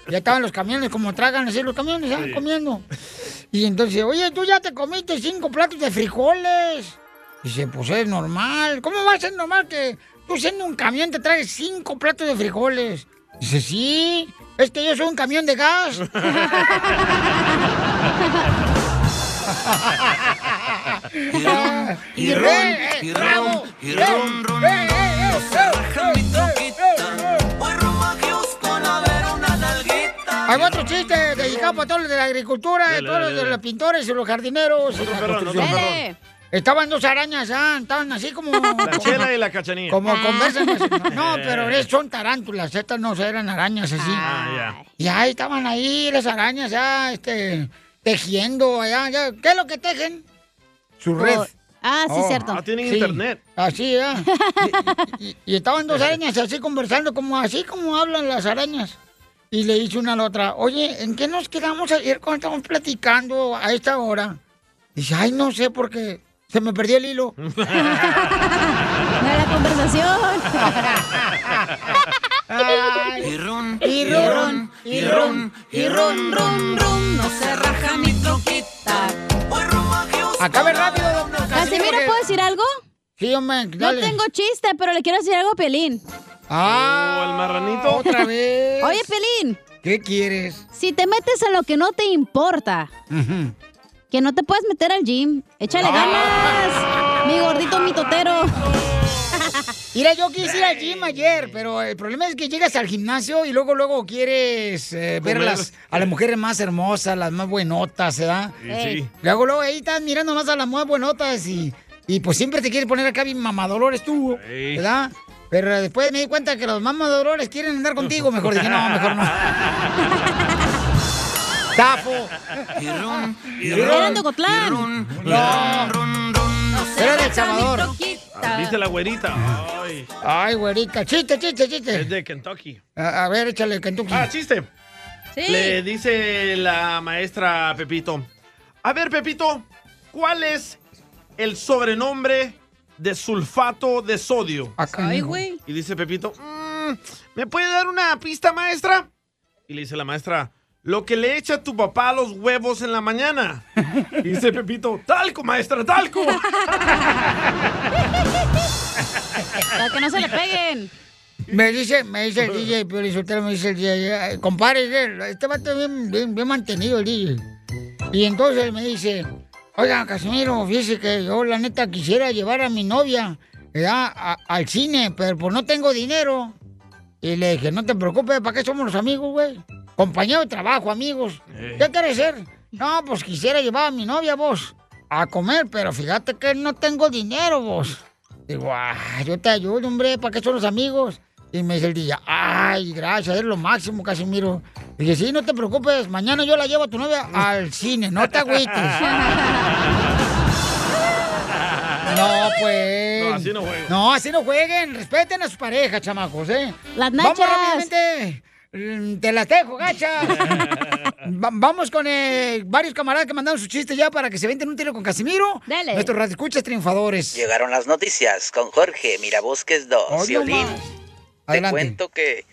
Ya estaban los camiones, como tragan así los camiones, ya, comiendo. Y entonces, oye, tú ya te comiste cinco platos de frijoles. Dice, pues es normal. ¿Cómo va a ser normal que tú siendo un camión te traes cinco platos de frijoles? Dice, sí, es que yo soy un camión de gas. Y ron, y ron, y ron, y ron, ron, no se raja mi troquita. Voy rumbo a Houston a ver una nalguita. Hay otro chiste dedicado para todos los de la agricultura, Dale, todos los de los pintores y los jardineros y la construcción. Estaban dos arañas, ah, estaban así como... La chela y la cachanilla. Como conversan así. No, pero es- son tarántulas, estas no eran arañas así. Ah, ya. Y ahí estaban ahí las arañas, ya, este, tejiendo, allá, ya. ¿Qué es lo que tejen? Su red. Oh, ah, sí, cierto. Ah, tienen internet. Así, ¿ya? Y, y- y estaban dos arañas así conversando, como así como hablan las arañas. Y le dice una a la otra, oye, ¿en qué nos quedamos ayer cuando estábamos platicando a esta hora? Dice, ay, no sé, porque se me perdió el hilo. De la conversación. Ay. Y ron, Y ron, y ron, y ron, ron, ron, no se raja mi troquita. Acabe rápido, don Casimiro, ¿puedo decir algo? Sí, hombre, No tengo chiste, pero le quiero decir algo a Pelín. Ah, el marranito. Otra vez. Oye, Pelín, ¿Qué quieres? si te metes en lo que no te importa, que no te puedes meter al gym, échale ganas, mi gordito mitotero. Mira, yo quise ir al gym ayer, pero el problema es que llegas al gimnasio y luego, luego quieres eh, ver a las, a las mujeres más hermosas, las más buenotas, ¿verdad? Sí, sí. Luego, luego ahí estás mirando más a las más buenotas y, y pues siempre te quieres poner acá bien mamadolores tú. ¿verdad? Pero después me di cuenta que los mamadolores quieren andar contigo. Mejor dije, no, mejor no. ¡Tafo! Eran de y No. Era de El Salvador. Troquita. ¿Viste la güerita? Ay, Ay, güerita. Chiste, chiste, chiste. es de Kentucky. A, a ver, échale Kentucky. Ah, chiste. Sí. Le dice la maestra a Pepito. A ver, Pepito, ¿cuál es el sobrenombre de sulfato de sodio? Ay, güey. Y dice Pepito, "Mm, ¿me puede dar una pista, maestra? Y le dice la maestra, lo que le echa tu papá a los huevos en la mañana. Y dice Pepito, talco, maestra, talco. Para que no se le peguen. Me dice, me dice el DJ, pero el me dice el DJ, "Ay, compadre, este vato es bien, bien, bien mantenido el DJ. Y entonces me dice, oiga, Casimiro, fíjese que yo la neta quisiera llevar a mi novia a- al cine, pero pues no tengo dinero. Y le dije, no te preocupes, ¿para qué somos los amigos, güey? Compañero de trabajo, amigos. ¿Qué quieres ser? No, pues quisiera llevar a mi novia, vos, a comer, pero fíjate que no tengo dinero, vos. Digo, ah, yo te ayudo, hombre, ¿para qué son los amigos? Y me dice el día, ay, gracias, es lo máximo, Casimiro. Dije, sí, no te preocupes, mañana yo la llevo a tu novia al cine, no te agüites. No, pues. No, así no juego. No, así no jueguen. Respeten a sus parejas, chamacos, ¿eh? Las Vamos nachas. rápidamente. Mm, Te las dejo, gacha. Va- vamos con eh, varios camaradas que mandaron sus chistes ya para que se venten un tiro con Casimiro. Dale. Nuestros radioescuchas triunfadores. Llegaron las noticias con Jorge Mirabosques 2. Hoy Violín, te cuento que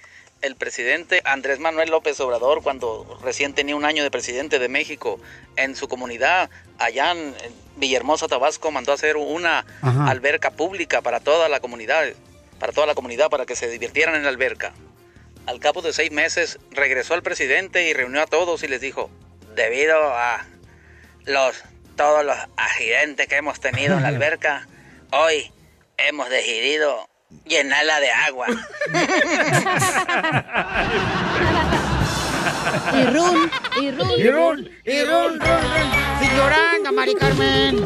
el presidente Andrés Manuel López Obrador, cuando recién tenía un año de presidente de México, en su comunidad, allá en en Villahermosa, Tabasco, mandó a hacer una Ajá. alberca pública para toda la comunidad, para toda la comunidad, para que se divirtieran en la alberca. Al cabo de seis meses, regresó al presidente y reunió a todos y les dijo, debido a los todos los accidentes que hemos tenido en la alberca, hoy hemos decidido llenarla de agua. Y run, y run. Y run, y run, run, run. Sin lloranga, Mari Carmen.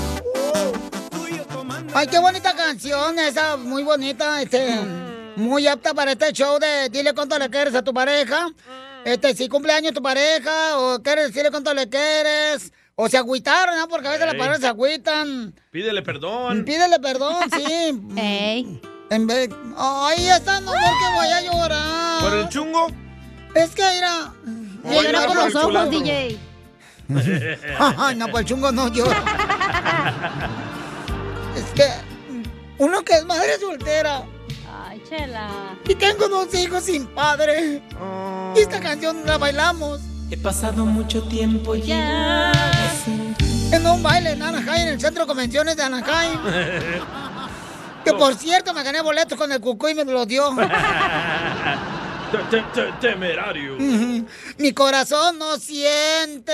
Ay, qué bonita canción, esa muy bonita, este, muy apta para este show de dile cuánto le quieres a tu pareja. Este, si cumpleaños tu pareja, o quieres decirle cuánto le quieres, o se agüitaron, ¿no? Porque a veces las Ey. parejas se agüitan. Pídele perdón. Pídele perdón, sí. En vez, ay, esta no, porque voy a llorar. ¿Por el chungo? Es que mira. Voy a llorar por los ojos, DJ. Ay, no, pues el chungo no llora. Que uno que es madre soltera Ay, chela. y tengo dos hijos sin padre. Y esta canción la bailamos He pasado mucho tiempo ya. en un baile en Anaheim, en el centro de convenciones de Anaheim. Que por cierto me gané boletos con el cucú y me los dio. Te- te- te- Temerario. Mi corazón no siente.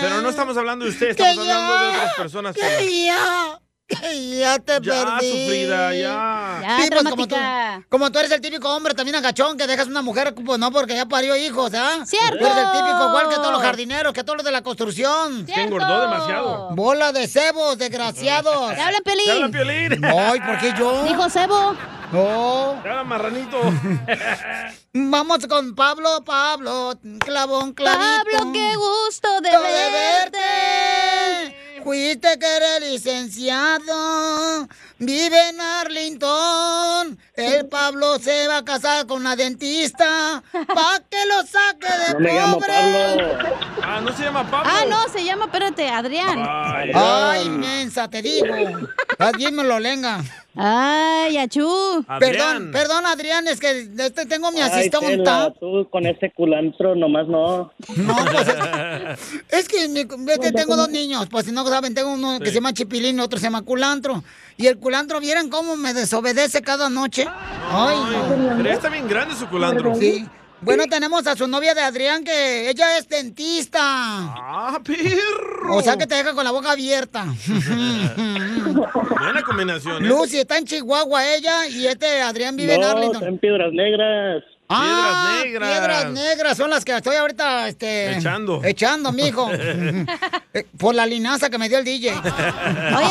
Pero no estamos hablando de usted, estamos hablando de otras personas. que ya, que ya te Ya, perdí. sufrida, ya. Ya, Sí, pues, como, tú, como tú eres el típico hombre también agachón que dejas una mujer, pues no, porque ya parió hijos, ¿ah? ¡Cierto! Tú eres el típico, igual que todos los jardineros, que todos los de la construcción. Se engordó demasiado. Bola de cebos, desgraciados. ¡Te hablan, Pelín! ¡Te hablan, Piolín! Ay, ¿por qué yo? Dijo Cebo. No. ¡Te hablan, marranito! Vamos con Pablo, Pablo, clavón, clavito. Pablo, qué gusto de de verte. verte. Fuiste que eres licenciado, vive en Arlington. El Pablo se va a casar con una dentista, pa' que lo saque de No me llamo pobre. Pablo. Ah, no se llama Pablo. Ah, no, se llama, espérate, Adrián. Ay, mensa, te digo. Alguien me lo lenga. Ay, achú. Perdón, perdón, Adrián, es que este, tengo mi Ay, asistente. Tú con ese culantro nomás no. Es que mi- vete, tengo dos niños, pues si no saben, tengo uno que se llama Chipilín y otro se llama Culantro. Y el culantro, ¿vieran cómo me desobedece cada noche? Ay, no. Pero está bien grande su culantro. Sí. Bueno, tenemos a su novia de Adrián, que ella es dentista. ¡Ah, perro! O sea que te deja con la boca abierta. Buena combinación, ¿eh? Lucy está en Chihuahua ella y este Adrián vive en Arlington. está en Piedras Negras. Ah, Piedras negras. Piedras negras son las que estoy ahorita este, Echando. Echando, mijo. Eh, Por la linaza que me dio el DJ. Oye,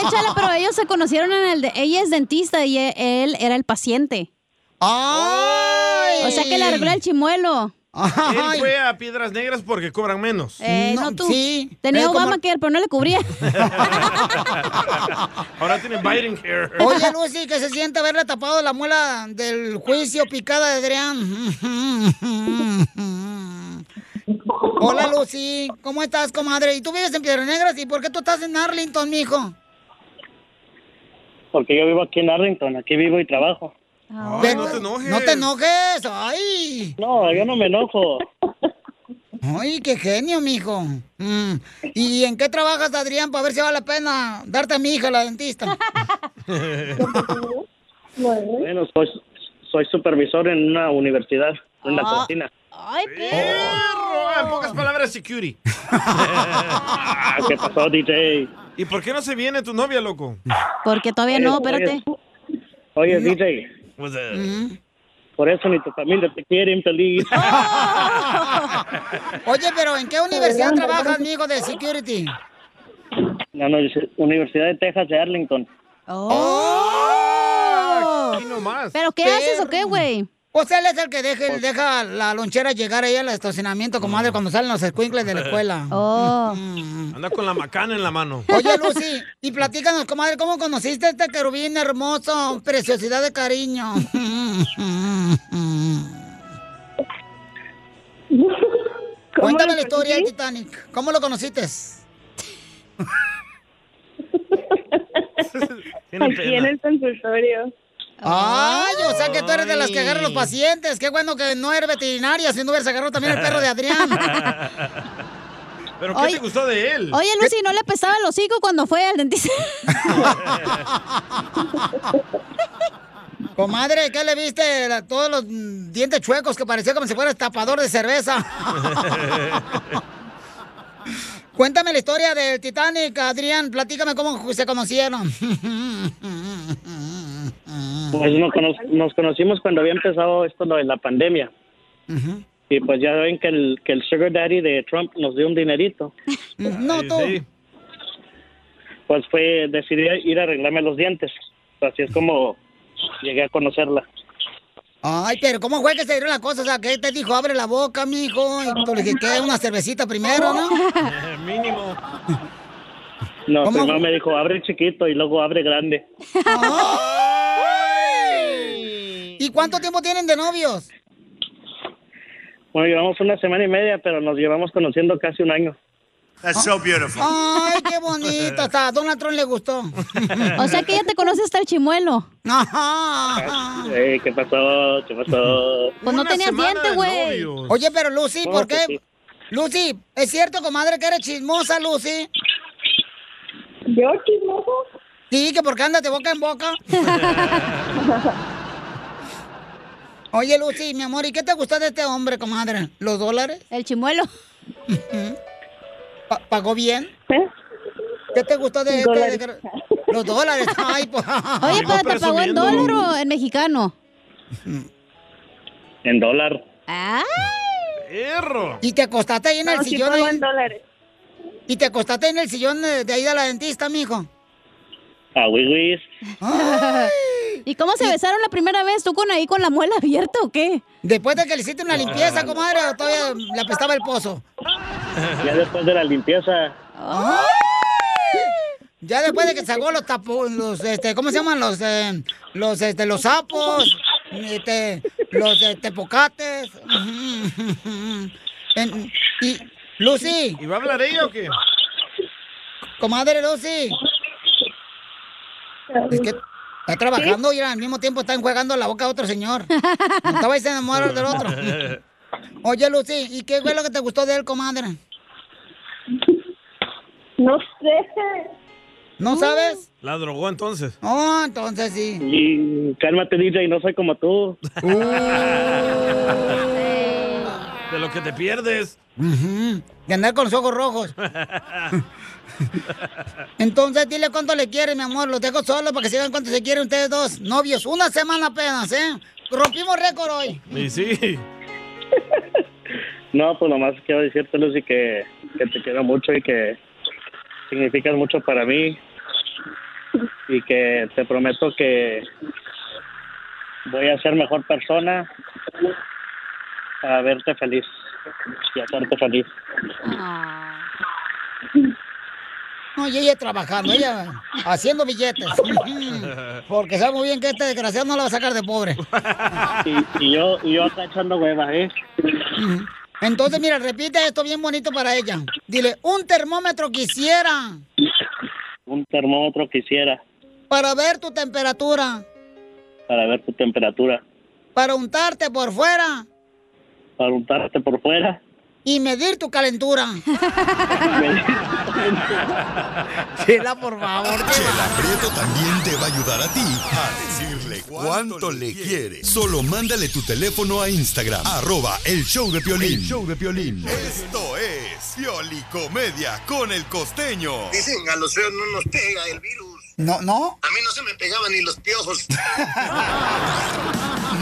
Chala, pero ellos se conocieron en el de... Ella es dentista y e- él era el paciente. ¡Ay! O sea que le arregló el chimuelo. Él fue a Piedras Negras porque cobran menos. Eh, no, tú. Sí. Tenía como- Obamacare, pero no le cubría. Ahora tiene Biden Care. Oye, Lucy, que se siente haberle tapado la muela del juicio picada de Adrián. Hola, Lucy. ¿Cómo estás, comadre? ¿Y tú vives en Piedras Negras? ¿Y por qué tú estás en Arlington, mijo? Porque yo vivo aquí en Arlington, aquí vivo y trabajo. Pero- No te enojes, ay. No, yo no me enojo. Ay, qué genio, mijo. Mm. ¿Y en qué trabajas, Adrián, para ver si vale la pena darte a mi hija, la dentista? Bueno, soy, soy supervisor en una universidad, en la Ah. cocina. Ay, Perro, en pocas palabras, security. Ah, ¿Qué pasó, DJ? ¿Y por qué no se viene tu novia, loco? Porque todavía no, espérate. Oye, DJ, Pues, eh, Mm. por eso ni tu familia te quiere infeliz. Oye, pero ¿en qué universidad trabajas, mijo, de security? La Universi- Universidad de Texas de Arlington. ¡Oh! Aquí nomás. ¿Pero qué haces o qué, güey? Pues él es el que deja, deja la lonchera llegar ahí al estacionamiento, comadre, cuando salen los escuincles de la escuela. Oh. Anda con la macana en la mano. Oye, Lucy, y platícanos, comadre, ¿cómo conociste a este querubín hermoso? Preciosidad de cariño. Cuéntame la historia del Titanic. ¿Cómo lo conociste? Aquí en el consultorio. Ay, o sea que tú eres de las que agarran los pacientes. Qué bueno que no eres veterinaria, si no hubieras agarrado también el perro de Adrián. ¿Pero qué Oye- te gustó de él? Oye, Lucy, ¿no le pesaba el hocico cuando fue al dentista? Comadre, ¿qué le viste? La- todos los dientes chuecos que parecía como si fuera tapador de cerveza. Cuéntame la historia del Titanic, Adrián. Platícame cómo se conocieron. Pues nos, cono- nos conocimos cuando había empezado esto lo de la pandemia. Y pues ya ven que el, que el sugar daddy de Trump nos dio un dinerito. No, tú. Pues fue, decidí ir a arreglarme los dientes. Así es como llegué a conocerla. Ay, pero ¿cómo fue que se dieron las cosas? O sea, ¿qué te dijo? Abre la boca, mijo. Y tú le dijiste, ¿qué? Una cervecita primero, ¿no? Mínimo. No, ¿Cómo? primero me dijo, abre chiquito y luego abre grande. ¿Y cuánto tiempo tienen de novios? Bueno, llevamos una semana y media, pero nos llevamos conociendo casi un año. That's so beautiful. Ay, qué bonito. Hasta a Donald Trump le gustó. O sea que ya te conoce hasta el chimuelo. Ajá. Ey, ¿Qué pasó? ¿Qué pasó? Pues no tenías diente, güey. Oye, pero Lucy, No, ¿por pues qué? sí. Lucy, ¿es cierto, comadre, que eres chismosa, Lucy? ¿Yo chismoso? Sí, que porque andas de boca en boca. Oye, Lucy, mi amor, ¿y qué te gustó de este hombre, comadre? ¿Los dólares? El chimuelo. Pa- ¿Pagó bien? ¿Qué te gustó de este? De- Los dólares. Ay, pues. Oye, pero ¿te pagó en dólar o en mexicano? En dólar. ¡Ay! ¡Perro! ¿Y te acostaste ahí en el No, sí sillón? pagó ahí? en dólares. ¿Y te acostaste en el sillón de, de ahí de la dentista, mijo? A Wiwis. ¿Y cómo se besaron la primera vez? ¿Tú con ahí con la muela abierta o qué? Después de que le hiciste una limpieza, comadre, ¿o todavía le apestaba el pozo. Ya después de la limpieza, Ya después de que sacó los tapos, los, este, ¿cómo se llaman? Los, eh, los, este, los sapos, este, los, este, pocates. En- y, Lucy. ¿Y va a hablar ella o qué? Comadre Lucy. Es que está trabajando y al mismo tiempo está enjuagando la boca a otro señor. No estaba a enamorar del otro. Oye, Lucy, ¿y qué fue lo que te gustó de él, comadre? No sé. ¿No sabes? La drogó entonces. Oh, entonces sí. y cálmate DJ, no soy como tú. De lo que te pierdes. Ujú, De andar con los ojos rojos. Entonces, dile cuánto le quiere, mi amor. Los dejo solos para que se vean cuánto se quieren ustedes dos. Novios. Una semana apenas, ¿eh? Rompimos récord hoy. Y sí. No, pues nomás quiero decirte, Lucy, que, que te quiero mucho y que significas mucho para mí. Y que te prometo que voy a ser mejor persona para verte feliz y hacerte feliz. No, y ella trabajando, ella haciendo billetes. Porque sabe muy bien que este desgraciado no la va a sacar de pobre. Y, y yo y yo acá echando huevas, ¿eh? Entonces, mira, repite esto bien bonito para ella. Dile, un termómetro quisiera. Un termómetro quisiera. Para ver tu temperatura. para ver tu temperatura, Para untarte por fuera. para untarte por fuera. Y medir tu calentura. Chela, por favor. Chela Prieto también te va a ayudar a ti a decirle cuánto le quiere. Solo mándale tu teléfono a Instagram, arroba el show de Piolín. El show de Piolín. Esto es Piolicomedia con el costeño. Dicen, a los feos no nos pega el virus. No, no. A mí no se me pegaban ni los piojos.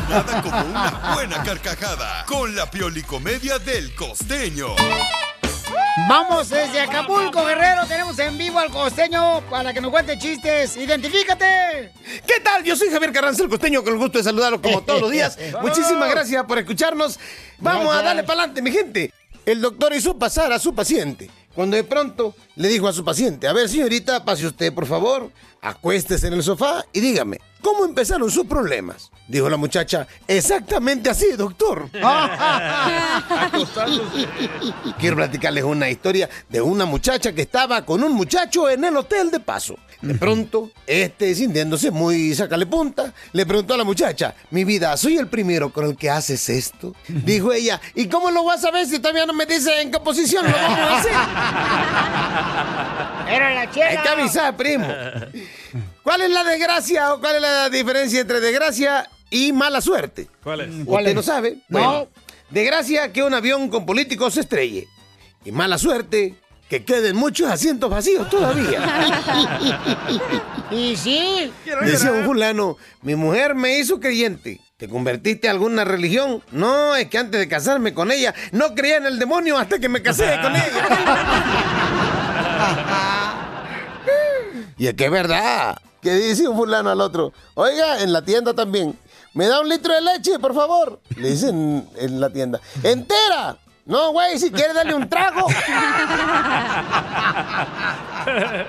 Nada como una buena carcajada con la Piolicomedia del costeño. Vamos desde Acapulco, Guerrero. Tenemos en vivo al costeño para que nos cuente chistes. ¡Identifícate! ¿Qué tal? Yo soy Javier Carranza, el costeño, con el gusto de saludarlo como todos los días. Muchísimas gracias por escucharnos. Vamos a darle para adelante, mi gente. El doctor hizo pasar a su paciente. Cuando de pronto le dijo a su paciente, a ver señorita, pase usted por favor, acuéstese en el sofá y dígame, ¿cómo empezaron sus problemas? Dijo la muchacha, exactamente así, doctor. Quiero platicarles una historia de una muchacha que estaba con un muchacho en el hotel de paso. De pronto, este, sintiéndose muy sacale punta, le preguntó a la muchacha, mi vida, ¿soy el primero con el que haces esto? Dijo ella, ¿y cómo lo vas a ver si todavía no me dice en qué posición lo vamos a hacer? Era la chela. Hay que avisar, primo. ¿Cuál es la desgracia o cuál es la diferencia entre desgracia y mala suerte? ¿Cuál es? ¿Usted no sabe? No. Bueno, desgracia que un avión con políticos se estrelle. Y mala suerte que queden muchos asientos vacíos todavía. y sí. Decía un fulano, mi mujer me hizo creyente. ¿Te convertiste a alguna religión? No, es que antes de casarme con ella, no creía en el demonio hasta que me casé con ella. y es que es verdad. Que dice un fulano al otro, oiga, en la tienda también, ¿me da un litro de leche, por favor? Le dicen en la tienda, ¿entera? No, güey, si quieres darle un trago.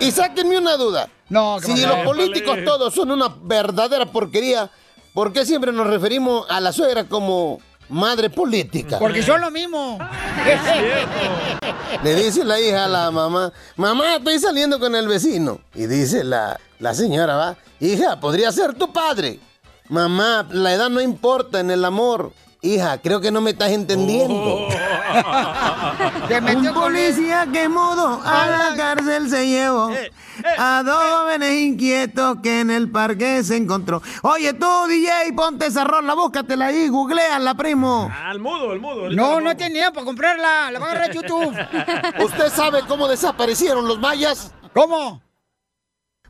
y sáquenme una duda. No, si los políticos todos son una verdadera porquería, ¿por qué siempre nos referimos a la suegra como madre política? Porque son lo mismo. Le dice la hija a la mamá, mamá, estoy saliendo con el vecino. Y dice la, la señora, va, hija, podría ser tu padre. Mamá, la edad no importa en el amor. Hija, creo que no me estás entendiendo. Un policía que mudo a la cárcel se llevó a dos jóvenes inquietos que en el parque se encontró. Oye tú, DJ, ponte esa rola, búscatela ahí, googleala, primo. Al mudo, al mudo. No, no tenía para comprarla. La va a agarrar a YouTube. ¿Usted sabe cómo desaparecieron los mayas? ¿Cómo?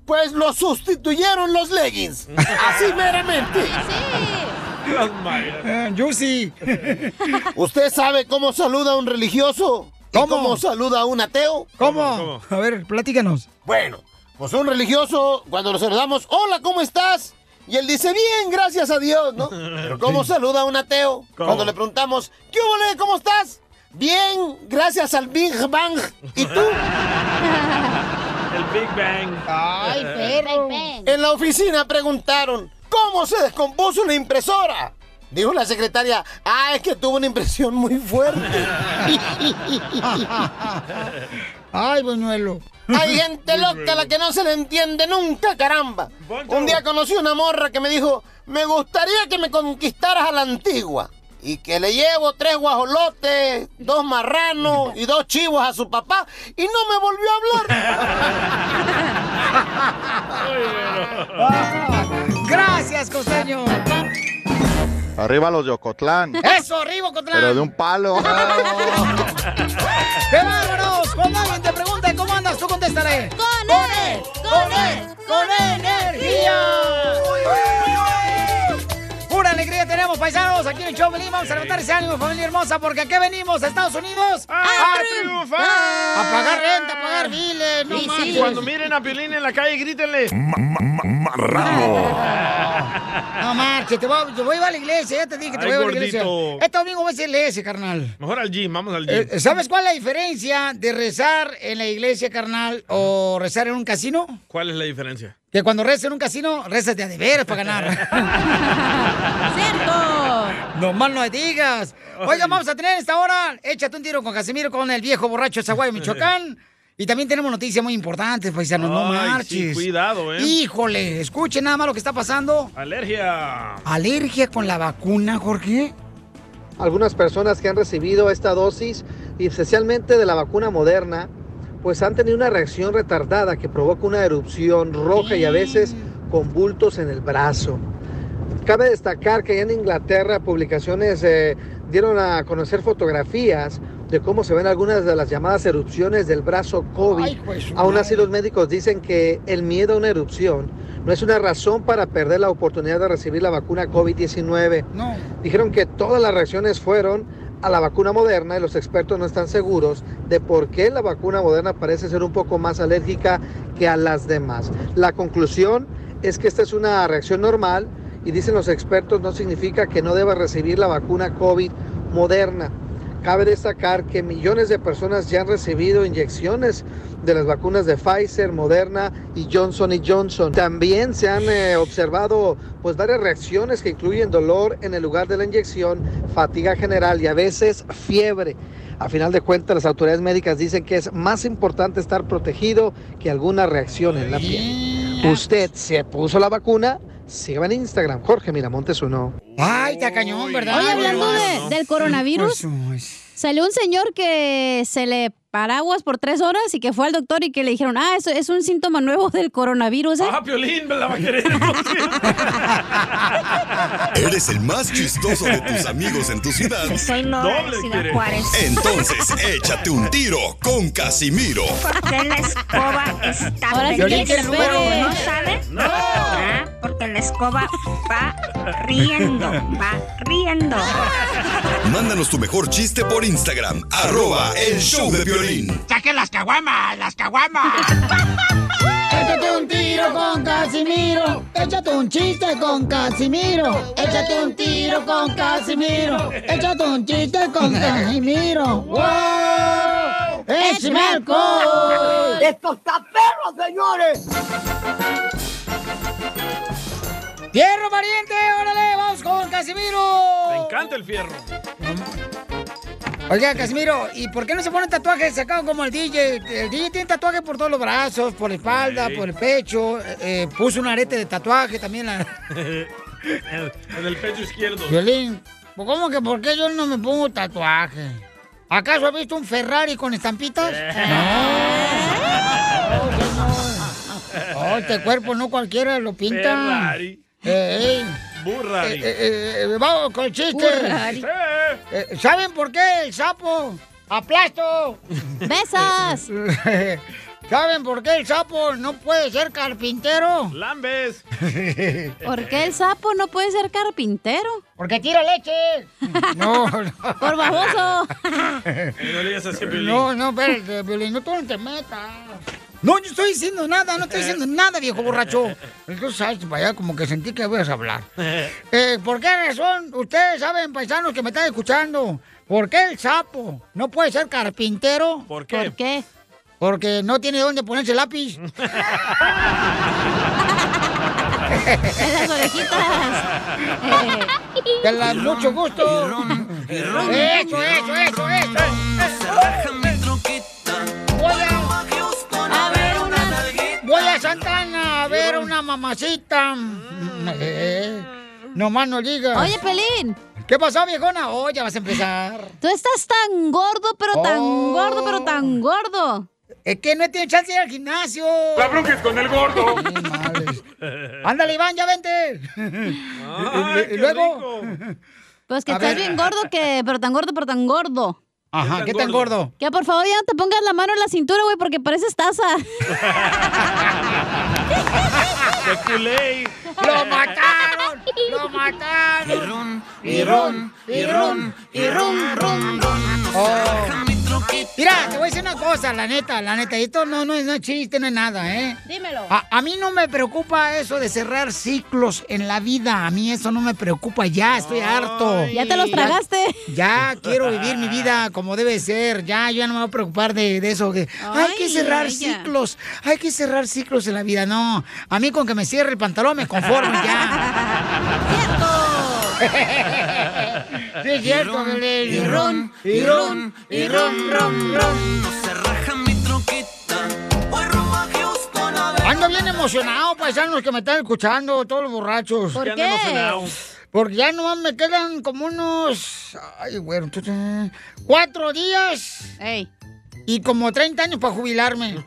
Pues los sustituyeron los leggings. Así meramente. Eh, Juicy. ¿Usted sabe cómo saluda a un religioso? ¿Y ¿Cómo? cómo saluda a un ateo? ¿Cómo? A ver, platícanos. Bueno, pues un religioso, cuando lo saludamos, hola, ¿cómo estás? Y él dice, bien, gracias a Dios, ¿no? Pero ¿cómo saluda a un ateo? ¿Cómo? Cuando le preguntamos, ¿qué hubo, ¿Cómo estás? Bien, gracias al Big Bang. ¿Y tú? El Big Bang. Ay, perro. En la oficina preguntaron, ¿cómo se descompuso la impresora? Dijo la secretaria, ah, es que tuvo una impresión muy fuerte. Ay, buñuelo. Hay gente loca a la que no se le entiende nunca, caramba. Un día conocí una morra que me dijo, me gustaría que me conquistaras a la antigua. Y que le llevo tres guajolotes, dos marranos y dos chivos a su papá. Y no me volvió a hablar. Gracias, costeño. Arriba los de Ocotlán. Eso, arriba, Cotlán. Pero de un palo. ¡Qué bárbaros! Cuando alguien te pregunte cómo andas, tú contestaré. ¡Con él! ¡Con él! ¡Con energía! Tenemos, paisanos, aquí en el show venimos Vamos a levantar ese ánimo, familia hermosa, porque aquí venimos a Estados Unidos ¡A triunfar! A pagar renta, a pagar biles, no Y marches. Cuando miren a Piolín en la calle, grítenle. No marches, te voy, te voy a ir a la iglesia, ya te dije que te Ay, voy a ir a la iglesia. Este domingo voy a ser iglesia, carnal. Mejor al gym, vamos al gym. Eh, ¿Sabes cuál es la diferencia de rezar en la iglesia, carnal, o rezar en un casino? ¿Cuál es la diferencia? Que cuando rezas en un casino, rezas de a de veras para ganar. ¡Cierto! No mal no digas. Oiga, vamos a tener esta hora, échate un tiro con Casimiro, con el viejo borracho de Zaguayo, Michoacán. Y también tenemos noticias muy importantes, paisanos, no Ay, sí, marches. cuidado, ¿eh? Híjole, escuchen nada más lo que está pasando. Alergia. ¿Alergia con la vacuna, Jorge? Algunas personas que han recibido esta dosis, y especialmente de la vacuna moderna, pues han tenido una reacción retardada que provoca una erupción roja y a veces con bultos en el brazo. Cabe destacar que allá en Inglaterra publicaciones eh, dieron a conocer fotografías de cómo se ven algunas de las llamadas erupciones del brazo COVID. Aún así los médicos dicen que el miedo a una erupción no es una razón para perder la oportunidad de recibir la vacuna COVID-19. No. Dijeron que todas las reacciones fueron a la vacuna moderna y los expertos no están seguros de por qué la vacuna moderna parece ser un poco más alérgica que a las demás. La conclusión es que esta es una reacción normal y dicen los expertos no significa que no deba recibir la vacuna COVID moderna. Cabe destacar que millones de personas ya han recibido inyecciones de las vacunas de Pfizer, Moderna y Johnson Johnson. También se han eh, observado pues varias reacciones que incluyen dolor en el lugar de la inyección, fatiga general y a veces fiebre. A final de cuentas, las autoridades médicas dicen que es más importante estar protegido que alguna reacción en la piel. ¿Usted se puso la vacuna? Sígame en Instagram, Jorge Miramontes uno. Ay, está cañón, ¿verdad? Oye, hablando de- del coronavirus, salió un señor que se le paraguas por tres horas y que fue al doctor y que le dijeron, ah, eso es un síntoma nuevo del coronavirus, ¿eh? Ah, Piolín, me la va a querer. Eres el más chistoso de tus amigos en tu ciudad. Soy Nora de Ciudad Juárez. Entonces, échate un tiro con Casimiro. Porque la escoba está Ahora sí que. ¿no sabe? No. Ah, porque la escoba va riendo, va riendo. Mándanos tu mejor chiste por Instagram, arroba el show de violín. ¡Saquen las caguamas, las caguamas! Échate un tiro con Casimiro. Échate un chiste con Casimiro. Échate un tiro con Casimiro. Échate un chiste con Casimiro. ¡Wow! ¡Échame alcohol! ¡Esto está perro, señores! ¡Fierro, pariente! ¡Órale! ¡Vamos con Casimiro! Me encanta el fierro. Oiga, Casimiro, ¿y por qué no se pone tatuajes sacados como el DJ? El DJ tiene tatuajes por todos los brazos, por la espalda, Sí. por el pecho. eh, eh, puso un arete de tatuaje también. La... en, el pecho izquierdo. Violín, ¿pues ¿cómo que por qué yo no me pongo tatuaje? ¿Acaso has visto un Ferrari con estampitas? No. Oh, este cuerpo no cualquiera lo pinta. Ferrari. Eh, ey. Burrari. Eh, eh, eh, vamos con el chiste. Burrari. Eh, ¿Saben por qué el sapo aplasto? ¡Besas! ¿Saben por qué el sapo no puede ser carpintero? Lambes. ¿Por qué el sapo no puede ser carpintero? Porque tira leche. No, no. Por baboso. No. No, no, espérate, Piolín, no tú no te metas. No, yo estoy diciendo nada, no estoy diciendo nada, viejo borracho. Entonces, sabes, para allá como que sentí que ibas a hablar. Eh, ¿Por qué razón? Ustedes saben, paisanos que me están escuchando, ¿por qué el sapo no puede ser carpintero? ¿Por qué? ¿Por qué? Porque no tiene dónde ponerse lápiz. En las orejitas. Te las mucho gusto. ron. Eso, eso, eso, eso. Voy mamacita. Eh, no más no digas. Oye, Pelín. ¿Qué pasó, viejona? Oh, ya vas a empezar. Tú estás tan gordo, pero tan Oh. gordo, pero tan gordo. Es que no tiene chance de ir al gimnasio. La bronca es con el gordo. Ándale, Iván, ya vente. Ay, y luego. Pues que A estás ver. bien gordo, que, pero tan gordo, pero tan gordo. Ajá, ¿qué tan gordo? Que por favor ya no te pongas la mano en la cintura, güey, porque pareces taza. De culé. ¡Lo mataron! ¡Lo mataron! Y ron, y ron, y ron, ron, ron. Oh. Mira, te voy a decir una cosa, la neta, la neta. Esto no, no, es- no es chiste, no es nada, ¿eh? Dímelo. A, a mí no me preocupa eso de cerrar ciclos en la vida. A mí eso no me preocupa. Ya estoy harto. Ya te los tragaste. Ya quiero vivir mi vida como debe ser. Ya, yo ya no me voy a preocupar de, de eso. Que hay que cerrar ella. ciclos. Hay que cerrar ciclos en la vida. No, a mí con que me cierre el pantalón me conformo ya. sí, es cierto, y ron, y ron, y ron, ron, ron. No se raja mi troquita. emocionado, paisanos, que me están escuchando, todos los borrachos. ¿Por ¿Qué? Porque ya nomás me quedan como unos... Ay, bueno, cuatro días. Y como 30 años para jubilarme.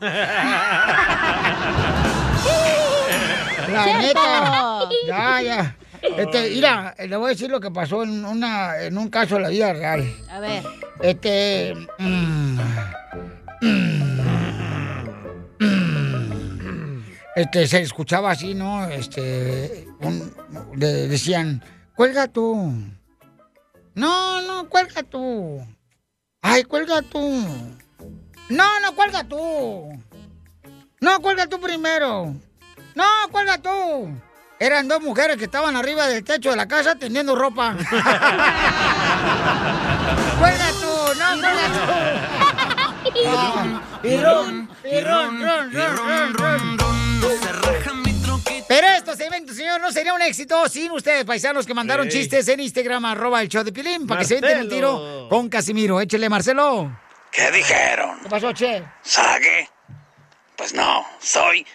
La neta. Ya, ya. Este, mira, le voy a decir lo que pasó en, una, en un caso de la vida real. A ver. Este. mm, mm, este, se escuchaba así, ¿no? Este. un- de- decían, cuelga tú. No, no, cuelga tú. Ay, cuelga tú. No, no, cuelga tú. No, cuelga tú primero. No, cuelga tú. Eran dos mujeres que estaban arriba del techo de la casa tendiendo ropa. cuelga tú, no, cuelga tú. Y ron, y ron, ron, ron. Pero estos eventos, señor, no sería un éxito sin ustedes, paisanos que mandaron chistes en Instagram, arroba el show de Pilín, para que se den el tiro con Casimiro. Échele, Marcelo. ¿Qué dijeron? ¿Qué pasó, Che? ¿Sague? Pues no, soy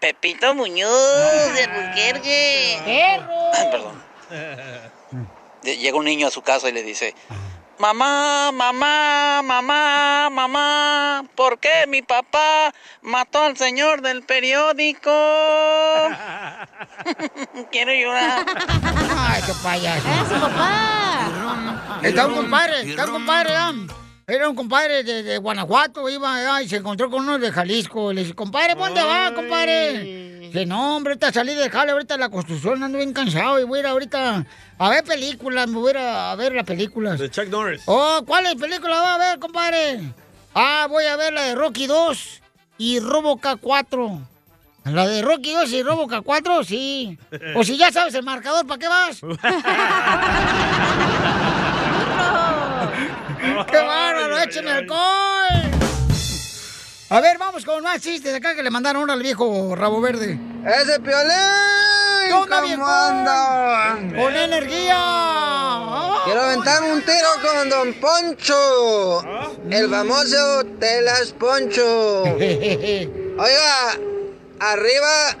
Pepito Muñoz de Albuquerque. ¡Perro! Perdón. De- Llega un niño a su casa y le dice, mamá, mamá, mamá, mamá, ¿por qué mi papá mató al señor del periódico? Quiero llorar. Ay, qué payaso. ¡Es su papá! Está un compadre, está un compadre, ¿ah? Era un compadre de, de Guanajuato, iba allá y se encontró con uno de Jalisco. Le dice, compadre, ¿dónde va, compadre? Dice, no, hombre, ahorita salí de jale, ahorita la construcción, ando bien cansado y voy a ir ahorita a ver películas, me voy a ir a, ver las películas. De Chuck Norris. Oh, ¿cuáles películas va a ver, compadre? Ah, voy a ver la de Rocky 2 y Roboca 4. La de Rocky 2 y Roboca 4, sí. O si ya sabes el marcador, ¿para qué vas? ¡Qué bárbaro! ¡Écheme alcohol! A ver, vamos con más chistes acá que le mandaron ahora al viejo rabo verde. ¡Ese piolín! ¿Qué onda, ¿Cómo viejo? anda? ¡Con energía! Quiero aventarme un tiro con Don Poncho, el famoso Telas Poncho. Oiga, arriba,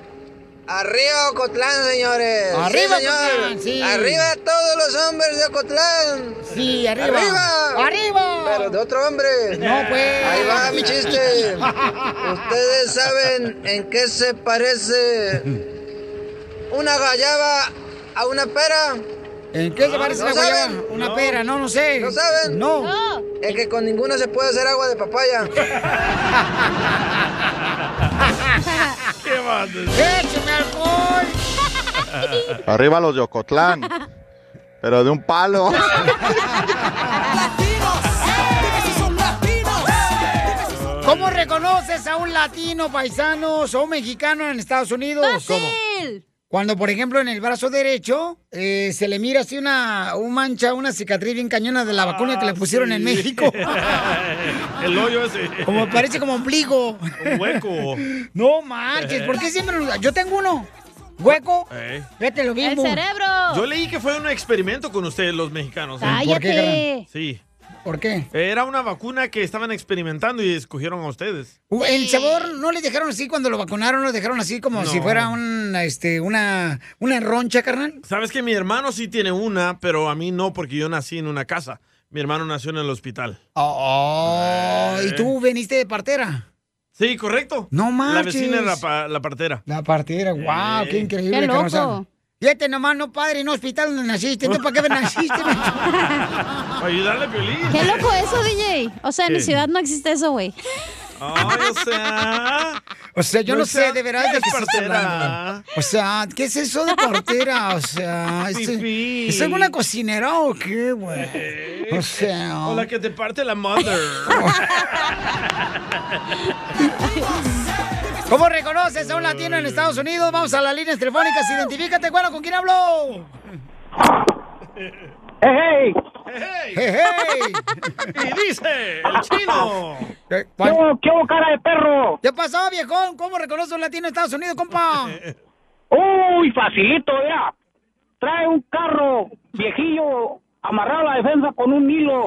arriba Ocotlán, señores. Arriba, sí, señor. Ocotlán, sí. Arriba todos los hombres de Ocotlán. Sí, arriba. Arriba. Arriba. Pero de otro hombre. No, pues. Ahí va mi chiste. Ustedes saben en qué se parece una gallaba a una pera. ¿En qué se parece ¿No la guayaba? saben? Una pera, no, no sé. ¿No saben? No. Es que con ninguna se puede hacer agua de papaya. ¿Qué más? ¡Écheme alcohol! Arriba los de Ocotlán. Pero de un palo. ¿Cómo reconoces a un latino, paisanos o un mexicano en Estados Unidos? ¡Fácil! Cuando, por ejemplo, en el brazo derecho eh, se le mira así una un mancha, una cicatriz bien cañona de la vacuna que le pusieron en México. El hoyo ese. como parece como ombligo. Un hueco. No marches, ¿por qué siempre Yo tengo uno. Hueco. Ey. Fíjate lo mismo. Yo leí que fue un experimento con ustedes, los mexicanos. ¿eh? ¿Por qué? Sí. ¿Por qué? Era una vacuna que estaban experimentando y escogieron a ustedes. El sabor no le dejaron así cuando lo vacunaron, lo dejaron así como No. si fuera una, este, una, una roncha, carnal. Sabes que mi hermano sí tiene una, pero a mí no, porque yo nací en una casa. Mi hermano nació en el hospital. Oh, ¿y tú veniste de partera? Sí, correcto. No La marches. vecina era pa- la partera. La partera, wow, qué increíble. Qué loco. Fíjate nomás, no padre, no hospital donde naciste. ¿Tú para qué naciste? Para ayudarle a Piolín. Qué loco eso, DJ. O sea, en mi ciudad no existe eso, güey. Ay, o sea. O sea, yo no, No sé sea- de verdad ¿qué de partera? hablando. O sea, ¿qué es eso de partera? O sea, ¿es. ¿es alguna cocinera o qué, güey? O sea... O la que te parte la mother. ¿Cómo reconoces a un latino en Estados Unidos? Vamos a las líneas telefónicas. Identifícate, bueno, ¿con quién hablo? ¡Hey! ¡Hey, hey! Y dice, el chino. ¿Qué, ¿Qué cara de perro? ¿Qué pasó, viejón? ¿Cómo reconoce a un latino en Estados Unidos, compa? Uy, facilito, ya. Trae un carro viejillo amarrado a la defensa con un hilo.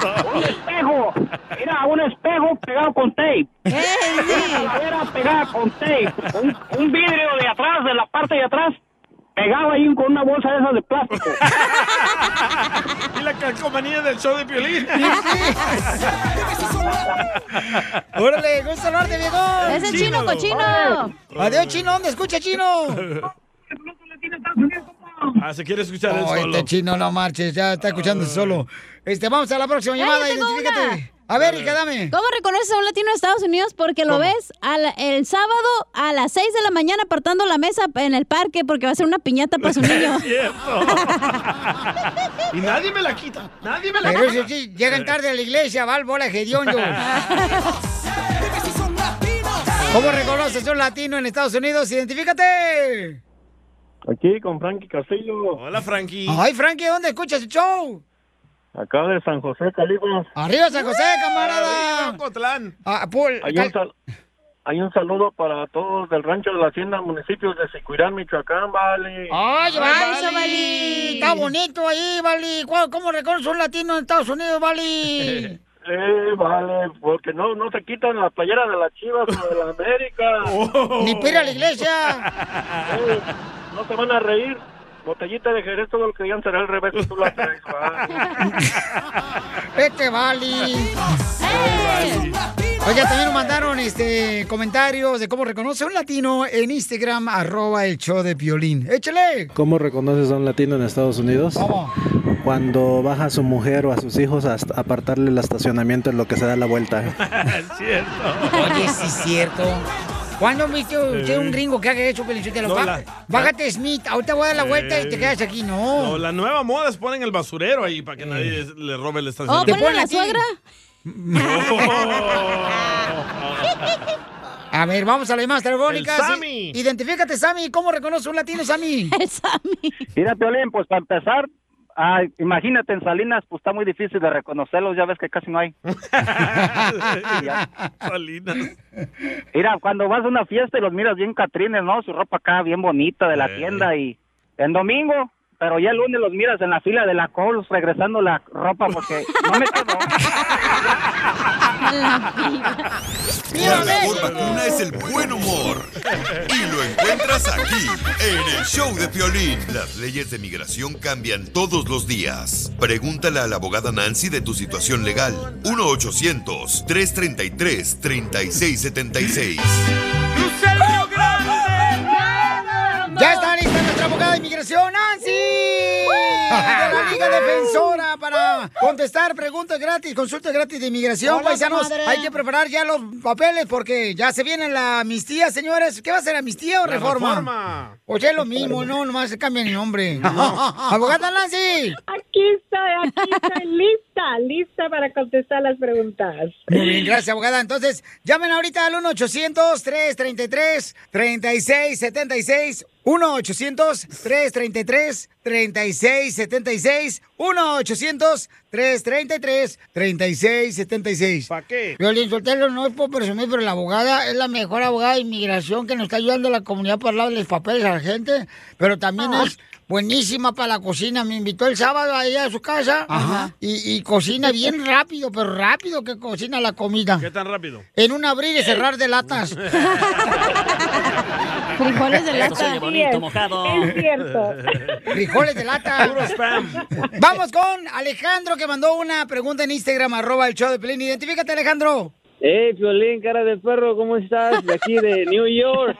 Con un, un espejo. Era un espejo pegado con tape. Una calavera pegada con tape. Un, un vidrio de atrás, de la parte de atrás, pegado ahí con una bolsa de esas de plástico. y la calcomanía del show de Piolín. ¡Órale! ¡Gusto saludarte, viejo! ¡Es el chino cochino! Adiós, chino. ¿Dónde escucha, chino? Ah, se quiere escuchar el Oh, solo. este chino, no marches. Ya está escuchando solo. Este, vamos a la próxima llamada. Identifícate. una. A ver, hija, dame. ¿Cómo reconoces a un latino en Estados Unidos? Porque lo ves al- el sábado a las 6 de la mañana apartando la mesa en el parque porque va a ser una piñata para su niño. Es cierto. y nadie me la quita. Nadie me la Pero quita. eso sí, llegan tarde a la iglesia, va al bola hediondo. ¿Cómo reconoces a un latino en Estados Unidos? ¡Identifícate! Aquí con Frankie Castillo. Hola, Frankie. Ay, Frankie, ¿dónde escuchas el show? Acá de San José, Calibas. Arriba, San José, camarada. Arriba, Cotlán. Ah, Paul, Hay un, sal- hay un saludo para todos del rancho de la hacienda, municipios de Sicuirán, Michoacán, vale. ¡Ay, Ay, vale! Vali! Está bonito ahí, Vali. ¿Cuál- ¿Cómo reconoces a un latino en Estados Unidos, Vali? Eh, vale, porque no, no se quitan la playera de las chivas o de la América. Ni para ir a la iglesia. Eh, no se van a reír. Botellita de Jerez, todo lo que digan será al revés tú la traes, va. Este Vali. Oye, también nos mandaron este comentarios de cómo reconoce a un latino en Instagram, arroba el show de Piolín. ¡Échale! ¿Cómo reconoces a un latino en Estados Unidos? ¿Cómo? Cuando baja a su mujer o a sus hijos a a apartarle el estacionamiento en lo que se da la vuelta. es cierto. Oye, sí es cierto. ¿Cuándo han visto usted un gringo que haga eso, Pelichotelo? No, la- Bájate, Smith. Ahorita voy a dar la vuelta y te quedas aquí. No. No, la nueva moda es ponen el basurero ahí para que nadie le robe el ¿O estacionamiento. ponen a la suegra? A ver, vamos a las llamadas telefónicas. El Sammy. Identifícate, Sammy. ¿Cómo reconoce un latino, Sammy? El Sammy. Mira, Piolín, pues para empezar, ah, imagínate en Salinas, pues está muy difícil de reconocerlos, ya ves que casi no hay. Salinas. Mira, cuando vas a una fiesta y los miras bien catrines, ¿no? Su ropa acá bien bonita de la Eh. tienda y en domingo, pero ya el lunes los miras en la fila de la Coles regresando la ropa porque no me quedó. La mejor vacuna es el buen humor. Y lo encuentras aquí, en el show de Piolín. Las leyes de migración cambian todos los días. Pregúntale a la abogada Nancy de tu situación legal. 1-800-333-3676. Ya está lista nuestra abogada de inmigración, Nancy. De la Liga Defensora para contestar preguntas gratis, consultas gratis de inmigración, Hola, paisanos. comadre. Hay que preparar ya los papeles porque ya se viene la amnistía, señores. ¿Qué va a ser, amnistía o La reforma? reforma. O sea, es lo mismo, no, nomás se cambia el nombre. abogada Nancy. Aquí estoy, aquí estoy lista, lista para contestar las preguntas. Muy bien, gracias, abogada. Entonces, llamen ahorita al 1-800-333-3676. 1-800-333-3676. 1-800-333-3676. ¿Para qué? Violín Sotelo no es por presumir, pero la abogada es la mejor abogada de inmigración que nos está ayudando a la comunidad para darles papeles a la gente, pero también es buenísima para la cocina. Me invitó el sábado allá a su casa Y, y cocina bien rápido, pero rápido que cocina la comida. ¿Qué tan rápido? En un abrir y cerrar de latas. Frijoles de Esto oye bonito, mojado. Es cierto. Frijoles de lata. Puro spam. Vamos con Alejandro que mandó una pregunta en Instagram, arroba el show de Pelín. Identifícate, Alejandro. Hey, Piolín, cara de perro, ¿cómo estás? De aquí de New York.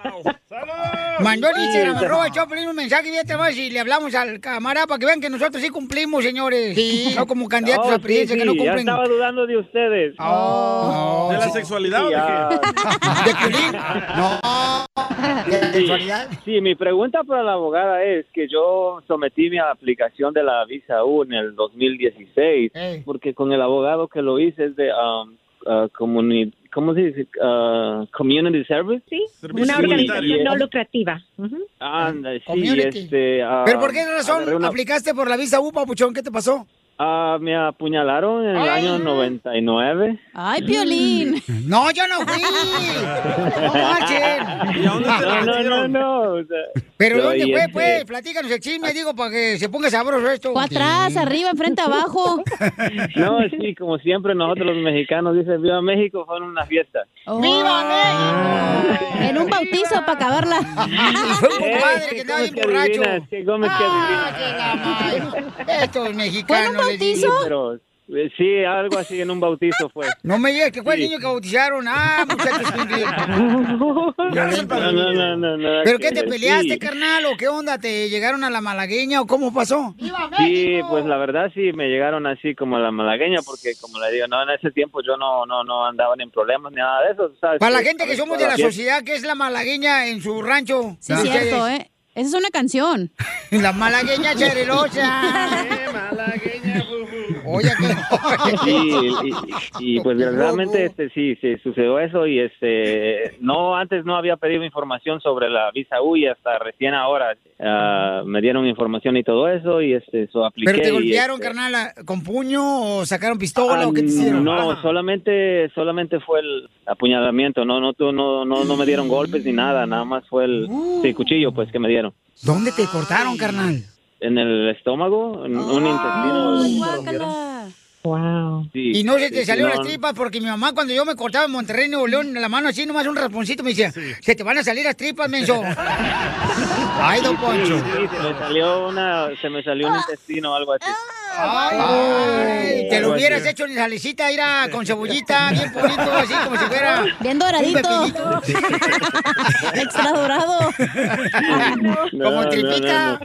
Mandó en Instagram, arroba el Pelín, un mensaje y fíjate más y le hablamos al camarada para que vean que nosotros sí cumplimos, señores. Sí. No como candidatos Oh, a presidencia sí, que no sí, Ya cumplen. estaba dudando de ustedes. Oh, ¿De la sí. sexualidad o de qué? ¿De Piolín? No. ¿De sexualidad? Sí, mi pregunta para la abogada es que yo sometí mi aplicación de la visa U en el 2016 Ey. porque con el abogado que lo hice es de um, uh, comuni- ¿cómo se dice? Uh, community service. Sí, Servicio una organización no lucrativa. Anda, sí, Community. este... ah, ¿Pero por qué razón aplicaste por la visa U, papuchón? ¿Qué te pasó? Ah, me apuñalaron en el año 99. Ay, Piolín. No, yo no fui. No. No, no, no, no. o sea, ¿Pero yo dónde fue, este, pues? Platícanos el chisme, digo, para que se ponga sabroso esto. Fue atrás, arriba, enfrente, abajo. No, sí, como siempre nosotros los mexicanos dicen Viva México, fue en una fiesta. ¡Viva México! En un bautizo para acabarla. Un compadre que andaba bien borracho. ¿Qué que Ah, madre. Estos mexicanos. Pero, eh, sí, algo así en un bautizo fue. No me digas que fue el niño que bautizaron. Ah, muchachos. No, no, no, no, no, ¿Pero qué te sí. peleaste, carnal? ¿O qué onda? ¿Te llegaron a la malagueña o cómo pasó? Sí, pues la verdad sí me llegaron así como a la malagueña porque como le digo, no en ese tiempo yo no no no andaba en problemas ni nada de eso, ¿sabes? Para la gente que somos de la sociedad, que es la malagueña en su rancho. Sí, cierto, ¿eh? Esa es una canción. La malagueña charelosa. Oye, Sí, y, y- y, pues realmente este sí, sí sucedió eso y este no antes no había pedido información sobre la visa U y hasta recién ahora ah, me dieron información y todo eso y este eso apliqué. ¿Pero te y, golpearon, este, carnal, con puño o sacaron pistola Ah, o qué te hicieron? No, solamente solamente fue el apuñalamiento, no no tú- no no no me dieron golpes ni nada, nada más fue el sí, cuchillo pues que me dieron. ¿Dónde te cortaron, carnal? En el estómago, en un intestino. Wow. Sí, Y no se te salió no, las tripas porque mi mamá cuando yo me cortaba en Monterrey, Nuevo León, en la mano así, nomás un rasponcito, me decía, se te van a salir las tripas, menso. Ay, don Sí, Poncho. sí, se me salió una, se me salió un intestino o algo así. Ay, te lo hubieras así. hecho en salecita, era con cebollita, bien bonito, así como si fuera... Bien doradito. Extra dorado. Como No, tripita. no,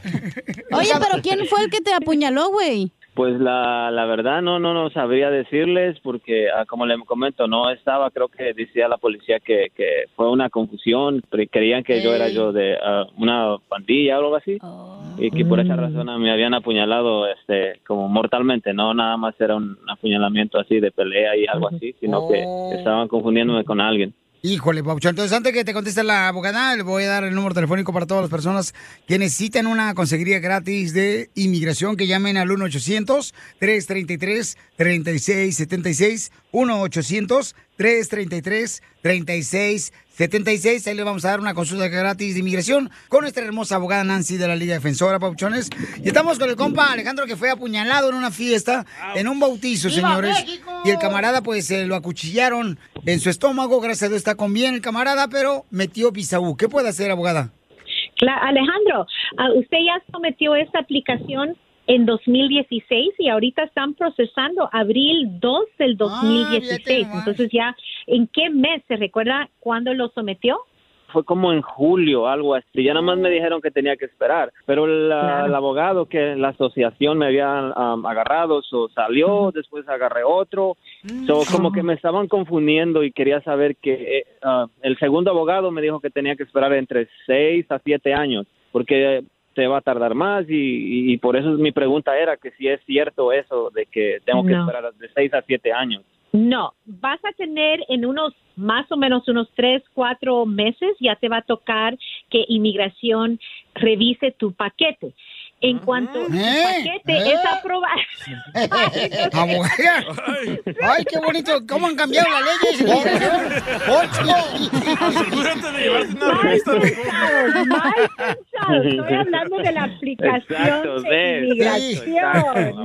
no, Oye, pero ¿quién fue el que te apuñaló, güey? Pues la, la verdad no no no sabría decirles porque ah, como le comento no estaba creo que decía la policía que, que fue una confusión pero creían que yo era yo de ah, una pandilla o algo así y que por esa razón me habían apuñalado este como mortalmente no nada más era un apuñalamiento así de pelea y algo así sino que estaban confundiéndome con alguien Híjole, Paucho. Entonces, antes que te conteste la abogada, le voy a dar el número telefónico para todas las personas que necesitan una consejería gratis de inmigración, que llamen al 1-800-333-3676. 1-800-333-3676. Ahí le vamos a dar una consulta gratis de inmigración con nuestra hermosa abogada Nancy de la Liga Defensora, Pauchones. Y estamos con el compa Alejandro, que fue apuñalado en una fiesta, en un bautizo, ¡Viva señores. Y el camarada, pues, se lo acuchillaron en su estómago. Gracias a Dios está con bien el camarada, pero metió bisaú. ¿Qué puede hacer, abogada? Alejandro, ah, usted ya sometió esta aplicación en 2016 y ahorita están procesando abril 2 del 2016. Entonces ya, ¿en qué mes se recuerda cuándo lo sometió? fue como en julio, algo así. Ya nada más me dijeron que tenía que esperar. Pero la- Claro. el abogado que la asociación me había um, agarrado, so, salió, después agarré otro. So, como que me estaban confundiendo y quería saber que eh, ah, el segundo abogado me dijo que tenía que esperar entre seis a siete años, porque se va a tardar más y, y- y por eso mi pregunta era que si es cierto eso de que tengo que No. esperar de seis a siete años. No, vas a tener en unos más o menos unos tres, cuatro meses, ya te va a tocar que inmigración revise tu paquete. En cuanto tu paquete ¿Eh? es aprobado. Abogada. Ay, qué bonito. ¿Cómo han cambiado las leyes? Asegúrate de llevarte una revista pensado, mal pensado. Estoy hablando de la aplicación Exacto, de inmigración.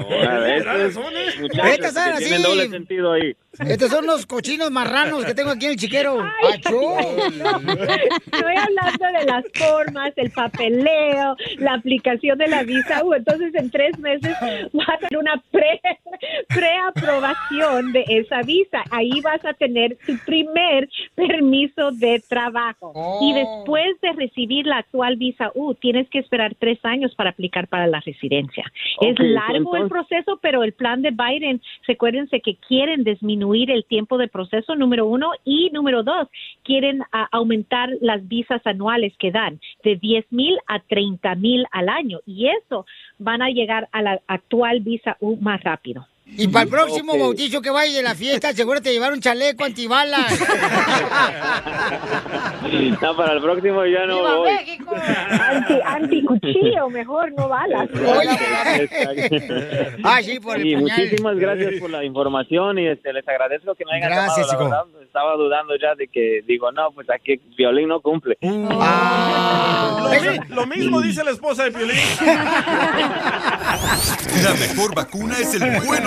Muchachos Estas son así. tienen doble sentido ahí. Estos son los cochinos marranos que tengo aquí en el chiquero. ¡Achú! Estoy hablando de las formas, el papeleo, la aplicación de la visa U. Entonces, en tres meses vas a tener una pre, preaprobación de esa visa. Ahí vas a tener tu primer permiso de trabajo. Y después de recibir la actual visa U, tienes que esperar tres años para aplicar para la residencia. es largo el proceso, pero el plan de Biden, recuérdense que quieren disminuir el tiempo de proceso, número uno, y número dos, quieren ah, aumentar las visas anuales que dan de 10 mil a 30 mil al año, y eso van a llegar a la actual visa U más rápido. Y para el próximo Ok. bautizo que vaya de la fiesta, seguro te llevar un chaleco antibalas. No, para el próximo ya no ¡Viva voy. México! Anti, anticuchillo, mejor, no balas. Ah, sí, por el Y puñal. muchísimas gracias por la información y este, les agradezco que me hayan Gracias, llamado. hijo. Estaba dudando ya de que digo, no, pues aquí Violín no cumple. Lo, mi- lo mismo dice la esposa de Piolín. La mejor vacuna es el buen